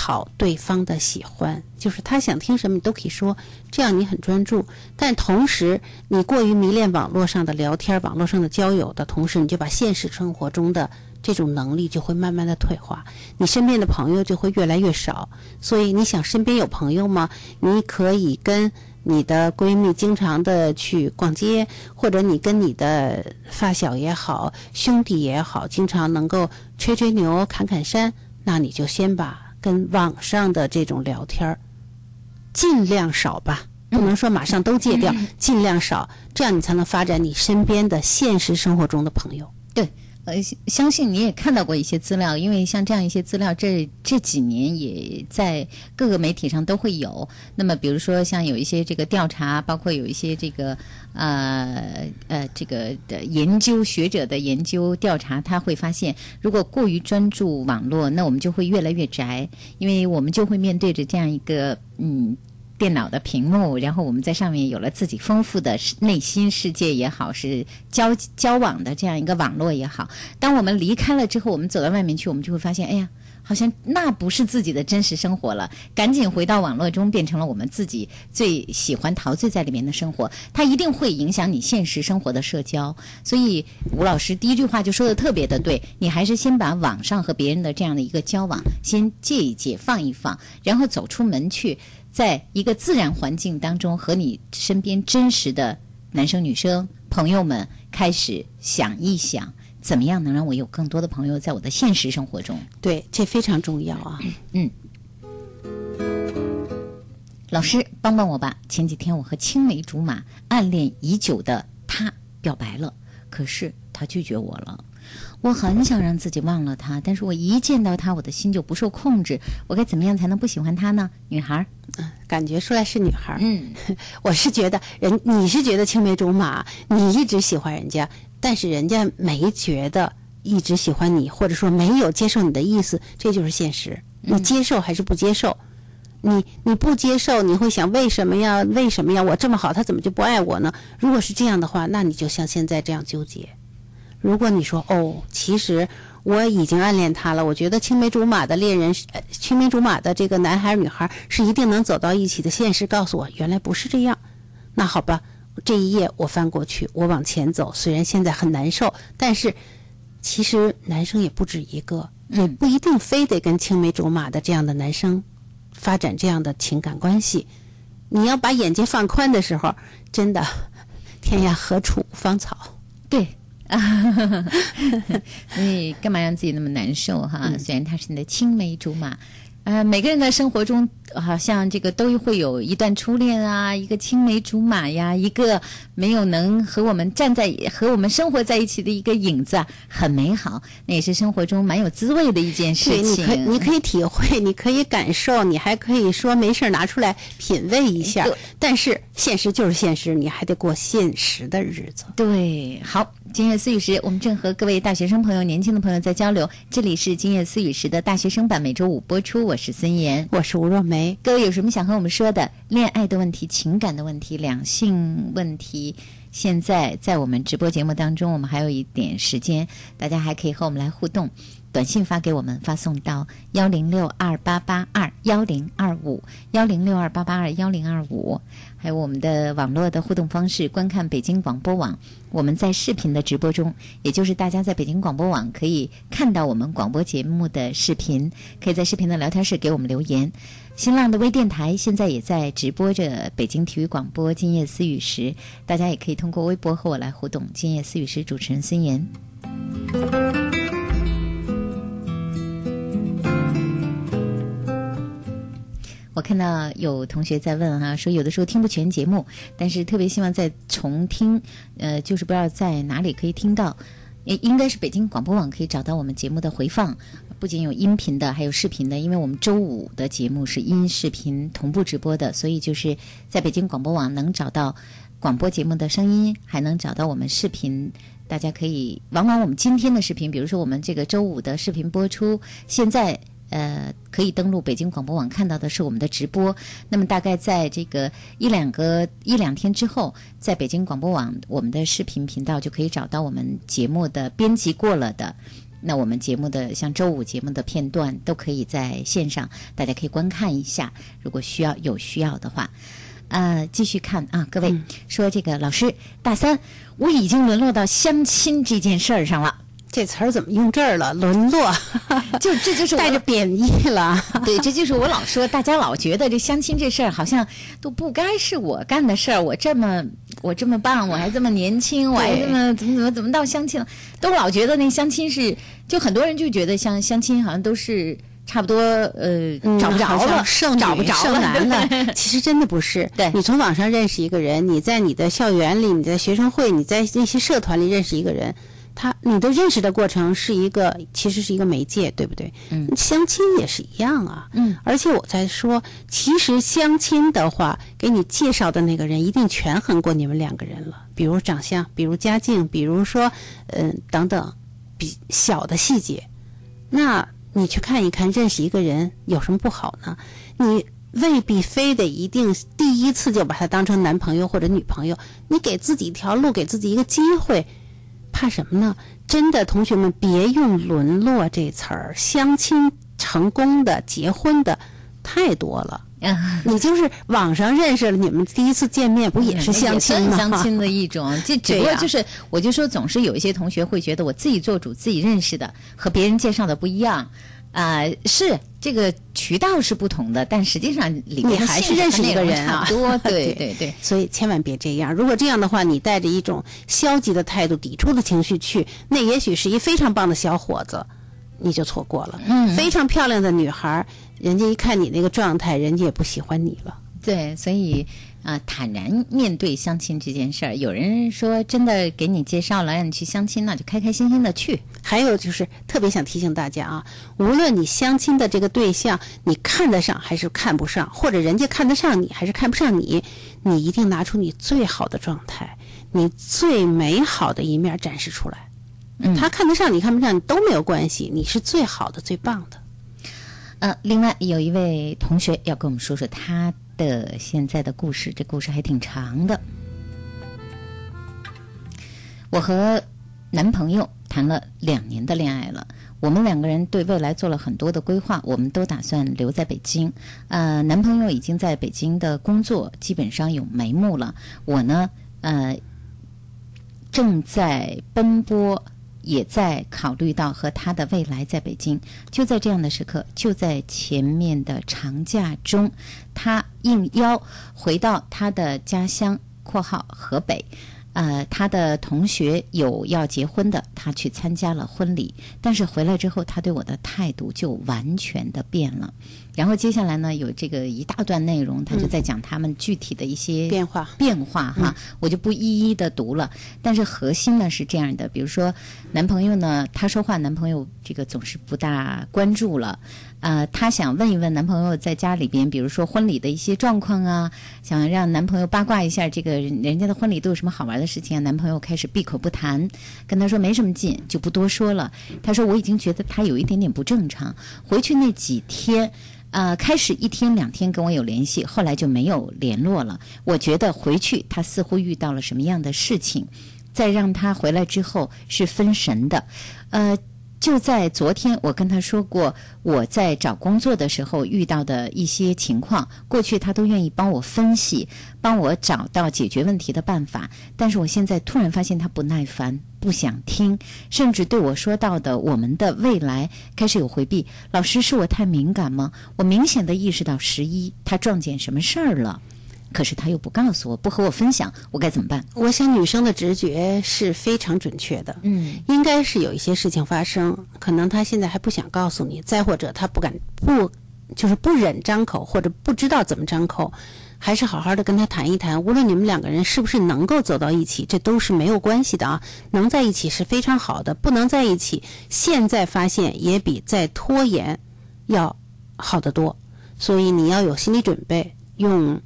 讨对方的喜欢，就是他想听什么你都可以说，这样你很专注。但同时，你过于迷恋网络上的聊天、网络上的交友的同时，你就把现实生活中的这种能力就会慢慢的退化，你身边的朋友就会越来越少。所以，你想身边有朋友吗？你可以跟你的闺蜜经常的去逛街，或者你跟你的发小也好、兄弟也好，经常能够吹吹牛、侃侃山，那你就先把。跟网上的这种聊天儿，尽量少吧，不能说马上都戒掉，尽量少，这样你才能发展你身边的现实生活中的朋友。对。呃，相信你也看到过一些资料，因为像这样一些资料，这这几年也在各个媒体上都会有。那么，比如说像有一些这个调查，包括有一些这个呃呃这个的研究学者的研究调查，他会发现，如果过于专注网络，那我们就会越来越宅，因为我们就会面对着这样一个嗯。电脑的屏幕，然后我们在上面有了自己丰富的内心世界也好，是交交往的这样一个网络也好。当我们离开了之后，我们走到外面去，我们就会发现，哎呀，好像那不是自己的真实生活了。赶紧回到网络中，变成了我们自己最喜欢陶醉在里面的生活。它一定会影响你现实生活的社交。所以吴老师第一句话就说的特别的对，你还是先把网上和别人的这样的一个交往先戒一戒，放一放，然后走出门去。在一个自然环境当中，和你身边真实的男生女生朋友们开始想一想，怎么样能让我有更多的朋友在我的现实生活中？对，这非常重要啊。嗯，老师帮帮我吧。前几天我和青梅竹马、暗恋已久的他表白了，可是他拒绝我了。我很想让自己忘了他，但是我一见到他，我的心就不受控制。我该怎么样才能不喜欢他呢？女孩，嗯，感觉出来是女孩。嗯，[laughs] 我是觉得人，你是觉得青梅竹马，你一直喜欢人家，但是人家没觉得一直喜欢你，或者说没有接受你的意思，这就是现实。你接受还是不接受？你你不接受，你会想为什么呀？为什么呀？我这么好，他怎么就不爱我呢？如果是这样的话，那你就像现在这样纠结。如果你说哦，其实我已经暗恋他了，我觉得青梅竹马的恋人，青梅竹马的这个男孩女孩是一定能走到一起的。现实告诉我，原来不是这样。那好吧，这一页我翻过去，我往前走。虽然现在很难受，但是其实男生也不止一个，也不一定非得跟青梅竹马的这样的男生发展这样的情感关系。你要把眼界放宽的时候，真的天涯何处无芳草？对。啊，[laughs] 你干嘛让自己那么难受哈？虽然他是你的青梅竹马。呃，每个人的生活中，好像这个都会有一段初恋啊，一个青梅竹马呀，一个没有能和我们站在和我们生活在一起的一个影子，很美好。那也是生活中蛮有滋味的一件事情。你可以你可以体会，你可以感受，你还可以说没事拿出来品味一下。但是现实就是现实，你还得过现实的日子。对，好，今夜思雨时，我们正和各位大学生朋友、年轻的朋友在交流。这里是今夜思雨时的大学生版，每周五播出。我。我是孙岩，我是吴若梅。各位有什么想和我们说的？恋爱的问题、情感的问题、两性问题，现在在我们直播节目当中，我们还有一点时间，大家还可以和我们来互动。短信发给我们，发送到幺零六二八八二幺零二五幺零六二八八二幺零二五，还有我们的网络的互动方式，观看北京广播网。我们在视频的直播中，也就是大家在北京广播网可以看到我们广播节目的视频，可以在视频的聊天室给我们留言。新浪的微电台现在也在直播着北京体育广播《今夜思雨时》，大家也可以通过微博和我来互动。《今夜思雨时》主持人孙岩。我看到有同学在问哈、说有的时候听不全节目，但是特别希望再重听，呃，就是不知道在哪里可以听到，应应该是北京广播网可以找到我们节目的回放，不仅有音频的，还有视频的，因为我们周五的节目是音视频同步直播的，所以就是在北京广播网能找到广播节目的声音，还能找到我们视频。大家可以，往往我们今天的视频，比如说我们这个周五的视频播出，现在呃可以登录北京广播网看到的是我们的直播。那么大概在这个一两个一两天之后，在北京广播网我们的视频频道就可以找到我们节目的编辑过了的。那我们节目的像周五节目的片段都可以在线上，大家可以观看一下。如果需要有需要的话，呃，继续看啊，各位、说这个老师大三，我已经沦落到相亲这件事儿上了。这词儿怎么用这儿了？沦落，[laughs] 就这就是带着贬义了。[laughs] 对，这就是我老说，大家老觉得这相亲这事儿好像都不该是我干的事儿。我这么我这么棒，我还这么年轻，我还这么怎么怎么怎么到相亲了，都老觉得那相亲是，就很多人就觉得像相亲好像都是差不多呃、嗯找不着了，剩女找不着剩男 [laughs] 了。了。其实真的不是。对你从网上认识一个人，你在你的校园里，你在学生会，你在那些社团里认识一个人，他你的认识的过程是一个，其实是一个媒介，对不对？嗯，相亲也是一样啊。嗯，而且我在说，其实相亲的话，给你介绍的那个人一定权衡过你们两个人了，比如长相，比如家境，比如说，嗯、等等，比小的细节。那你去看一看，认识一个人有什么不好呢？你未必非得一定第一次就把他当成男朋友或者女朋友，你给自己一条路，给自己一个机会，怕什么呢？真的，同学们别用“沦落”这词儿，相亲成功的、结婚的太多了。[laughs] 你就是网上认识了，你们第一次见面不也是相亲吗？相亲的一种，这只不过就是，我就说总是有一些同学会觉得我自己做主、自己认识的和别人介绍的不一样。啊、是这个渠道是不同的，但实际上里面你还是认识一个人啊，多 [laughs] 对对对，所以千万别这样。如果这样的话，你带着一种消极的态度、抵触的情绪去，那也许是一非常棒的小伙子，你就错过了。嗯非常漂亮的女孩，人家一看你那个状态，人家也不喜欢你了。对，所以啊、坦然面对相亲这件事儿。有人说真的给你介绍了，让你去相亲，那就开开心心的去。还有就是特别想提醒大家啊，无论你相亲的这个对象，你看得上还是看不上，或者人家看得上你还是看不上你，你一定拿出你最好的状态，你最美好的一面展示出来。嗯他看得上你看不上你都没有关系，你是最好的、最棒的。呃，另外有一位同学要跟我们说说他的现在的故事，这故事还挺长的。我和男朋友谈了两年的恋爱了，我们两个人对未来做了很多的规划，我们都打算留在北京。呃，男朋友已经在北京的工作基本上有眉目了，我呢，呃，正在奔波。也在考虑到和他的未来在北京，就在这样的时刻，就在前面的长假中，他应邀回到他的家乡（括号河北）。呃，他的同学有要结婚的，他去参加了婚礼，但是回来之后，他对我的态度就完全的变了。然后接下来呢，有这个一大段内容，他就在讲他们具体的一些变化变化哈，我就不一一的读了。但是核心呢是这样的，比如说男朋友呢，他说话男朋友这个总是不大关注了，呃，她想问一问男朋友在家里边，比如说婚礼的一些状况啊，想让男朋友八卦一下这个人人家的婚礼都有什么好玩的事情啊，男朋友开始闭口不谈，跟她说没什么劲，就不多说了。她说我已经觉得他有一点点不正常，回去那几天。呃，开始一天两天跟我有联系，后来就没有联络了。我觉得回去他似乎遇到了什么样的事情，再让他回来之后是分神的。呃，就在昨天，我跟他说过我在找工作的时候遇到的一些情况，过去他都愿意帮我分析，帮我找到解决问题的办法。但是我现在突然发现他不耐烦，不想听，甚至对我说到的我们的未来开始有回避。老师，是我太敏感吗？我明显的意识到十一他撞见什么事儿了，可是他又不告诉我，不和我分享，我该怎么办？我想女生的直觉是非常准确的，嗯，应该是有一些事情发生，可能他现在还不想告诉你，再或者他不敢不就是不忍张口或者不知道怎么张口，还是好好的跟他谈一谈。无论你们两个人是不是能够走到一起，这都是没有关系的啊。能在一起是非常好的，不能在一起，现在发现也比在拖延要好得多。所以你要有心理准备，用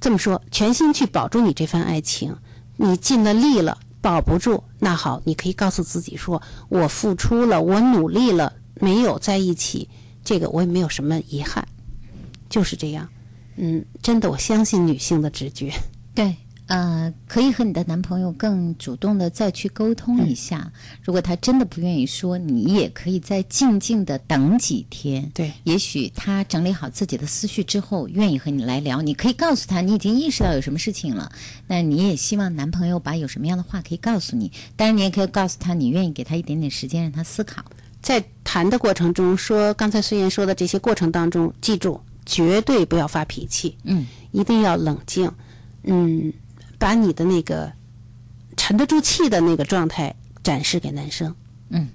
这么说，全心去保住你这份爱情。你尽了力了，保不住，那好，你可以告诉自己说：我付出了，我努力了，没有在一起，这个我也没有什么遗憾，就是这样。嗯，真的，我相信女性的直觉。对，呃，可以和你的男朋友更主动的再去沟通一下。如果他真的不愿意说，你也可以再静静的等几天。对，也许他整理好自己的思绪之后，愿意和你来聊。你可以告诉他，你已经意识到有什么事情了。那你也希望男朋友把有什么样的话可以告诉你。当然，你也可以告诉他，你愿意给他一点点时间，让他思考。在谈的过程中，说刚才孙燕说的这些过程当中，记住绝对不要发脾气，嗯，一定要冷静，嗯，把你的那个沉得住气的那个状态展示给男生。嗯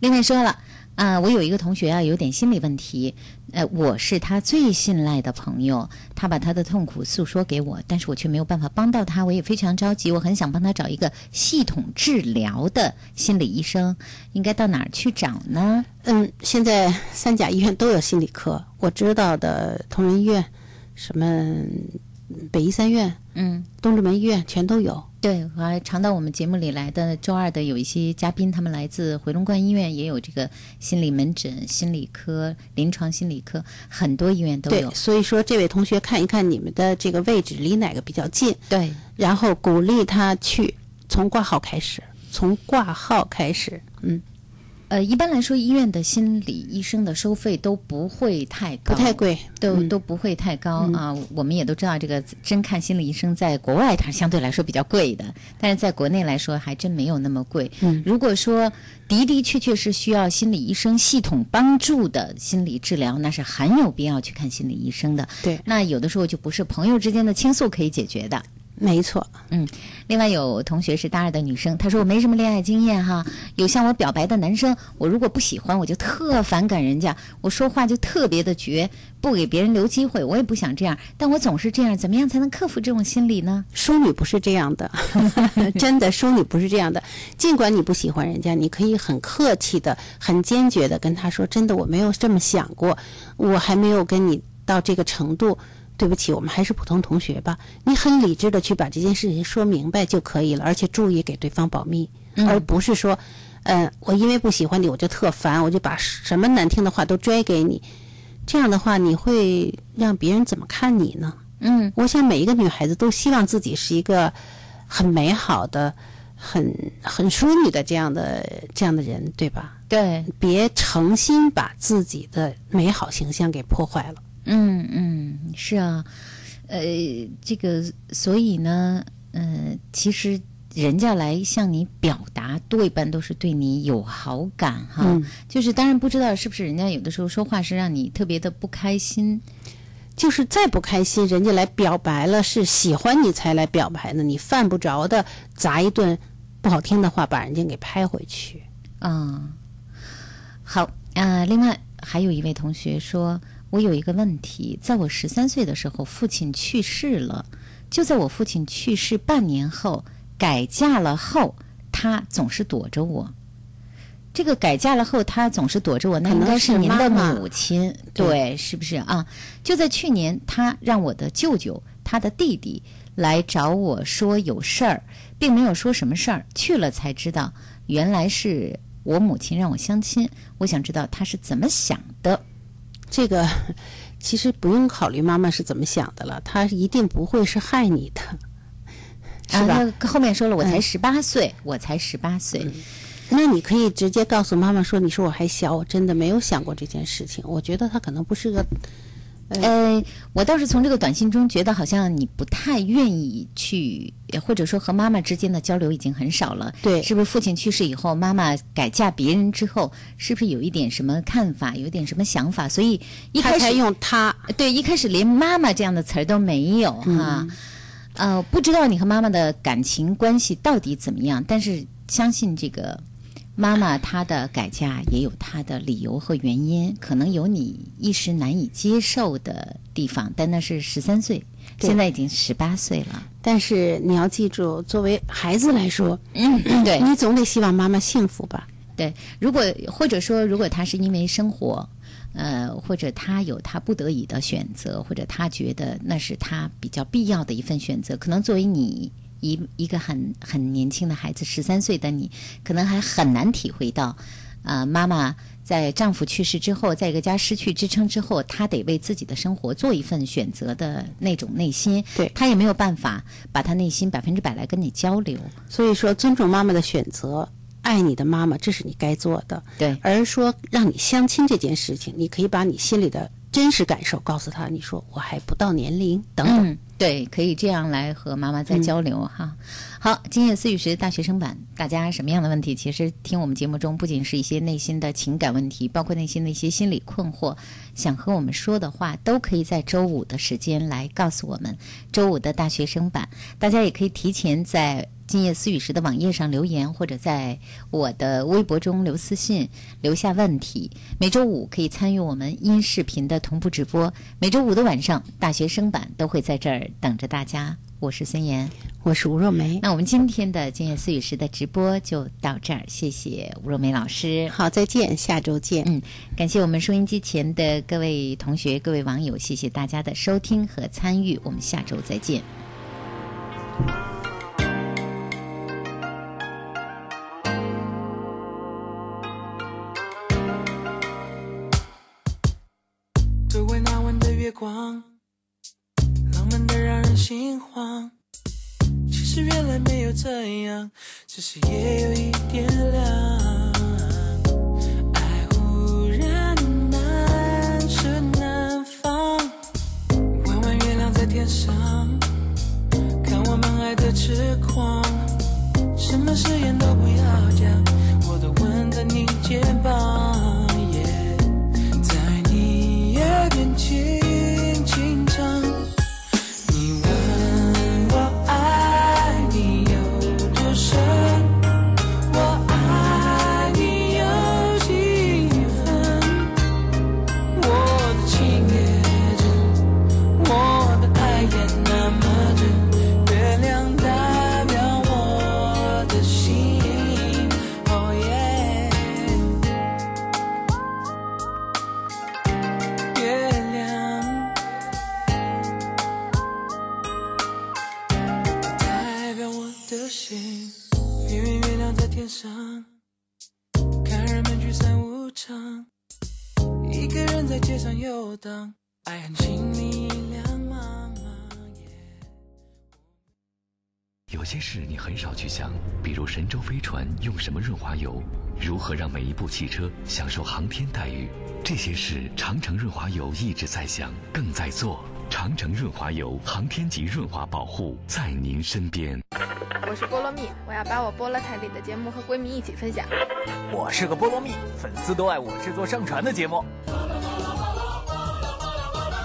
另外说了，啊、我有一个同学啊，有点心理问题，呃，我是他最信赖的朋友，他把他的痛苦诉说给我，但是我却没有办法帮到他，我也非常着急，我很想帮他找一个系统治疗的心理医生，应该到哪儿去找呢？嗯，现在三甲医院都有心理科，我知道的同仁医院、什么北医三院、嗯，东直门医院全都有。对，还常到我们节目里来的周二的有一些嘉宾，他们来自回龙观医院，也有这个心理门诊、心理科、临床心理科，很多医院都对有，。所以说这位同学看一看你们的这个位置离哪个比较近，对，然后鼓励他去从挂号开始，从挂号开始，嗯，呃，一般来说，医院的心理医生的收费都不会太高，不太贵，都、嗯都不会太高、啊。我们也都知道，这个真看心理医生在国外它相对来说比较贵的，但是在国内来说还真没有那么贵。嗯如果说的的确确是需要心理医生系统帮助的心理治疗，那是很有必要去看心理医生的。对，那有的时候就不是朋友之间的倾诉可以解决的。没错，嗯，另外有同学是大二的女生，她说我没什么恋爱经验哈，有向我表白的男生，我如果不喜欢，我就特反感人家，我说话就特别的绝，不给别人留机会，我也不想这样，但我总是这样，怎么样才能克服这种心理呢？淑女不是这样的，[laughs] 真的，淑女不是这样的。尽管你不喜欢人家，你可以很客气的、很坚决的跟他说：“真的，我没有这么想过，我还没有跟你到这个程度。对不起，我们还是普通同学吧。”你很理智的去把这件事情说明白就可以了，而且注意给对方保密，而不是说，呃，我因为不喜欢你，我就特烦，我就把什么难听的话都拽给你。这样的话，你会让别人怎么看你呢？嗯，我想每一个女孩子都希望自己是一个很美好的、很很淑女的这样的这样的人，对吧？对，别诚心把自己的美好形象给破坏了。嗯嗯，是啊，呃，这个所以呢，呃，其实人家来向你表达，多一般都是对你有好感哈。嗯就是当然不知道是不是人家有的时候说话是让你特别的不开心。就是再不开心，人家来表白了，是喜欢你才来表白呢，你犯不着的砸一顿不好听的话，把人家给拍回去。嗯，好啊、另外还有一位同学说，我有一个问题，在我十三岁的时候，父亲去世了。就在我父亲去世半年后，改嫁了后，他总是躲着我。这个改嫁了后，他总是躲着我，那应该是您的母亲，对对，是不是啊？就在去年，他让我的舅舅、他的弟弟来找我说有事儿，并没有说什么事儿，去了才知道，原来是我母亲让我相亲。我想知道他是怎么想的。这个其实不用考虑妈妈是怎么想的了，她一定不会是害你的，是吧？啊、后面说了，我才嗯十八岁，我才十八岁。那你可以直接告诉妈妈说：“你说我还小，我真的没有想过这件事情。我觉得他可能不是个，呃，我倒是从这个短信中觉得，好像你不太愿意去，或者说和妈妈之间的交流已经很少了。对是不是父亲去世以后，妈妈改嫁别人之后，是不是有一点什么看法，有一点什么想法？所以一开始用他。对，一开始连妈妈这样的词儿都没有哈。呃，不知道你和妈妈的感情关系到底怎么样，但是相信这个妈妈她的改嫁也有她的理由和原因，可能有你一时难以接受的地方，但那是十三岁，现在已经十八岁了。但是你要记住，作为孩子来说，嗯，对 [clears throat] 你总得希望妈妈幸福吧？对，如果或者说，如果他是因为生活，呃，或者他有他不得已的选择，或者他觉得那是他比较必要的一份选择，可能作为你一一个很很年轻的孩子，十三岁的你，可能还很难体会到，呃，妈妈在丈夫去世之后，在一个家失去支撑之后，她得为自己的生活做一份选择的那种内心，对她也没有办法把她内心百分之百来跟你交流，所以说，尊重妈妈的选择，爱你的妈妈，这是你该做的。对，而说让你相亲这件事情，你可以把你心里的真实感受告诉他，你说我还不到年龄等等。嗯，对，可以这样来和妈妈再交流、哈。好，今夜思雨时大学生版，大家什么样的问题？其实听我们节目中，不仅是一些内心的情感问题，包括内心的一些心理困惑，想和我们说的话，都可以在周五的时间来告诉我们。周五的大学生版，大家也可以提前在。今夜思雨时的网页上留言，或者在我的微博中留私信，留下问题。每周五可以参与我们音视频的同步直播。每周五的晚上，大学生版都会在这儿等着大家。我是孙岩，我是吴若梅。那我们今天的今夜思雨时的直播就到这儿，谢谢吴若梅老师。好，再见，下周见。嗯，感谢我们收音机前的各位同学、各位网友，谢谢大家的收听和参与，我们下周再见。慌。其实原来没有这样，只是夜有一点凉。爱忽然难舍难放，弯弯月亮在天上，上游荡，爱很亲密两茫茫。有些事你很少去想，比如神舟飞船用什么润滑油，如何让每一部汽车享受航天待遇，这些事长城润滑油一直在想，更在做。长城润滑油，航天级润滑保护，在您身边。我是菠萝蜜，我要把我菠萝台里的节目和闺蜜一起分享。我是个菠萝蜜，粉丝都爱我制作上传的节目。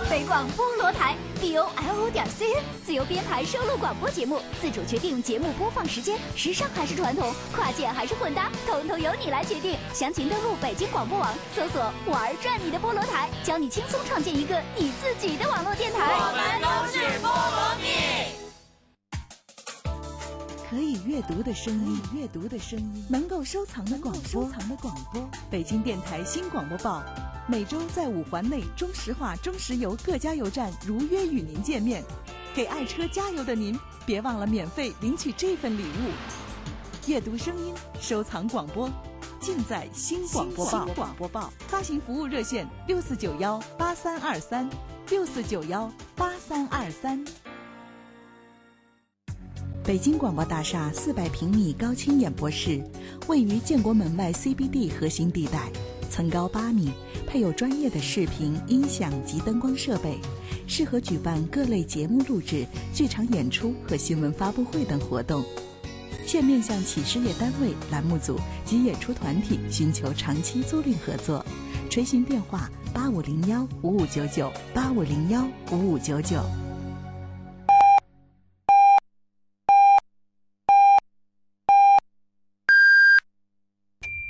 北广菠萝台 b o l o 点 c n 自由编排收录广播节目，自主决定节目播放时间，时尚还是传统，跨界还是混搭，统统由你来决定。详情登录北京广播网，搜索“玩转你的菠萝台”，教你轻松创建一个你自己的网络电台。我们都是菠萝蜜。可以阅读的声音，阅读的声音，能够收藏的广播，收藏的广播。北京电台新广播报，每周在五环内中石化、中石油各加油站如约与您见面。给爱车加油的您，别忘了免费领取这份礼物。阅读声音，收藏广播，尽在新广播报。广播报发行服务热线：六四九幺八三二三，六四九幺八三二三。北京广播大厦四百平米高清演播室，位于建国门外 CBD 核心地带，层高八米，配有专业的视频、音响及灯光设备，适合举办各类节目录制、剧场演出和新闻发布会等活动。现面向企事业单位、栏目组及演出团体寻求长期租赁合作，垂询电话：八五零幺五五九九八五零幺五五九九。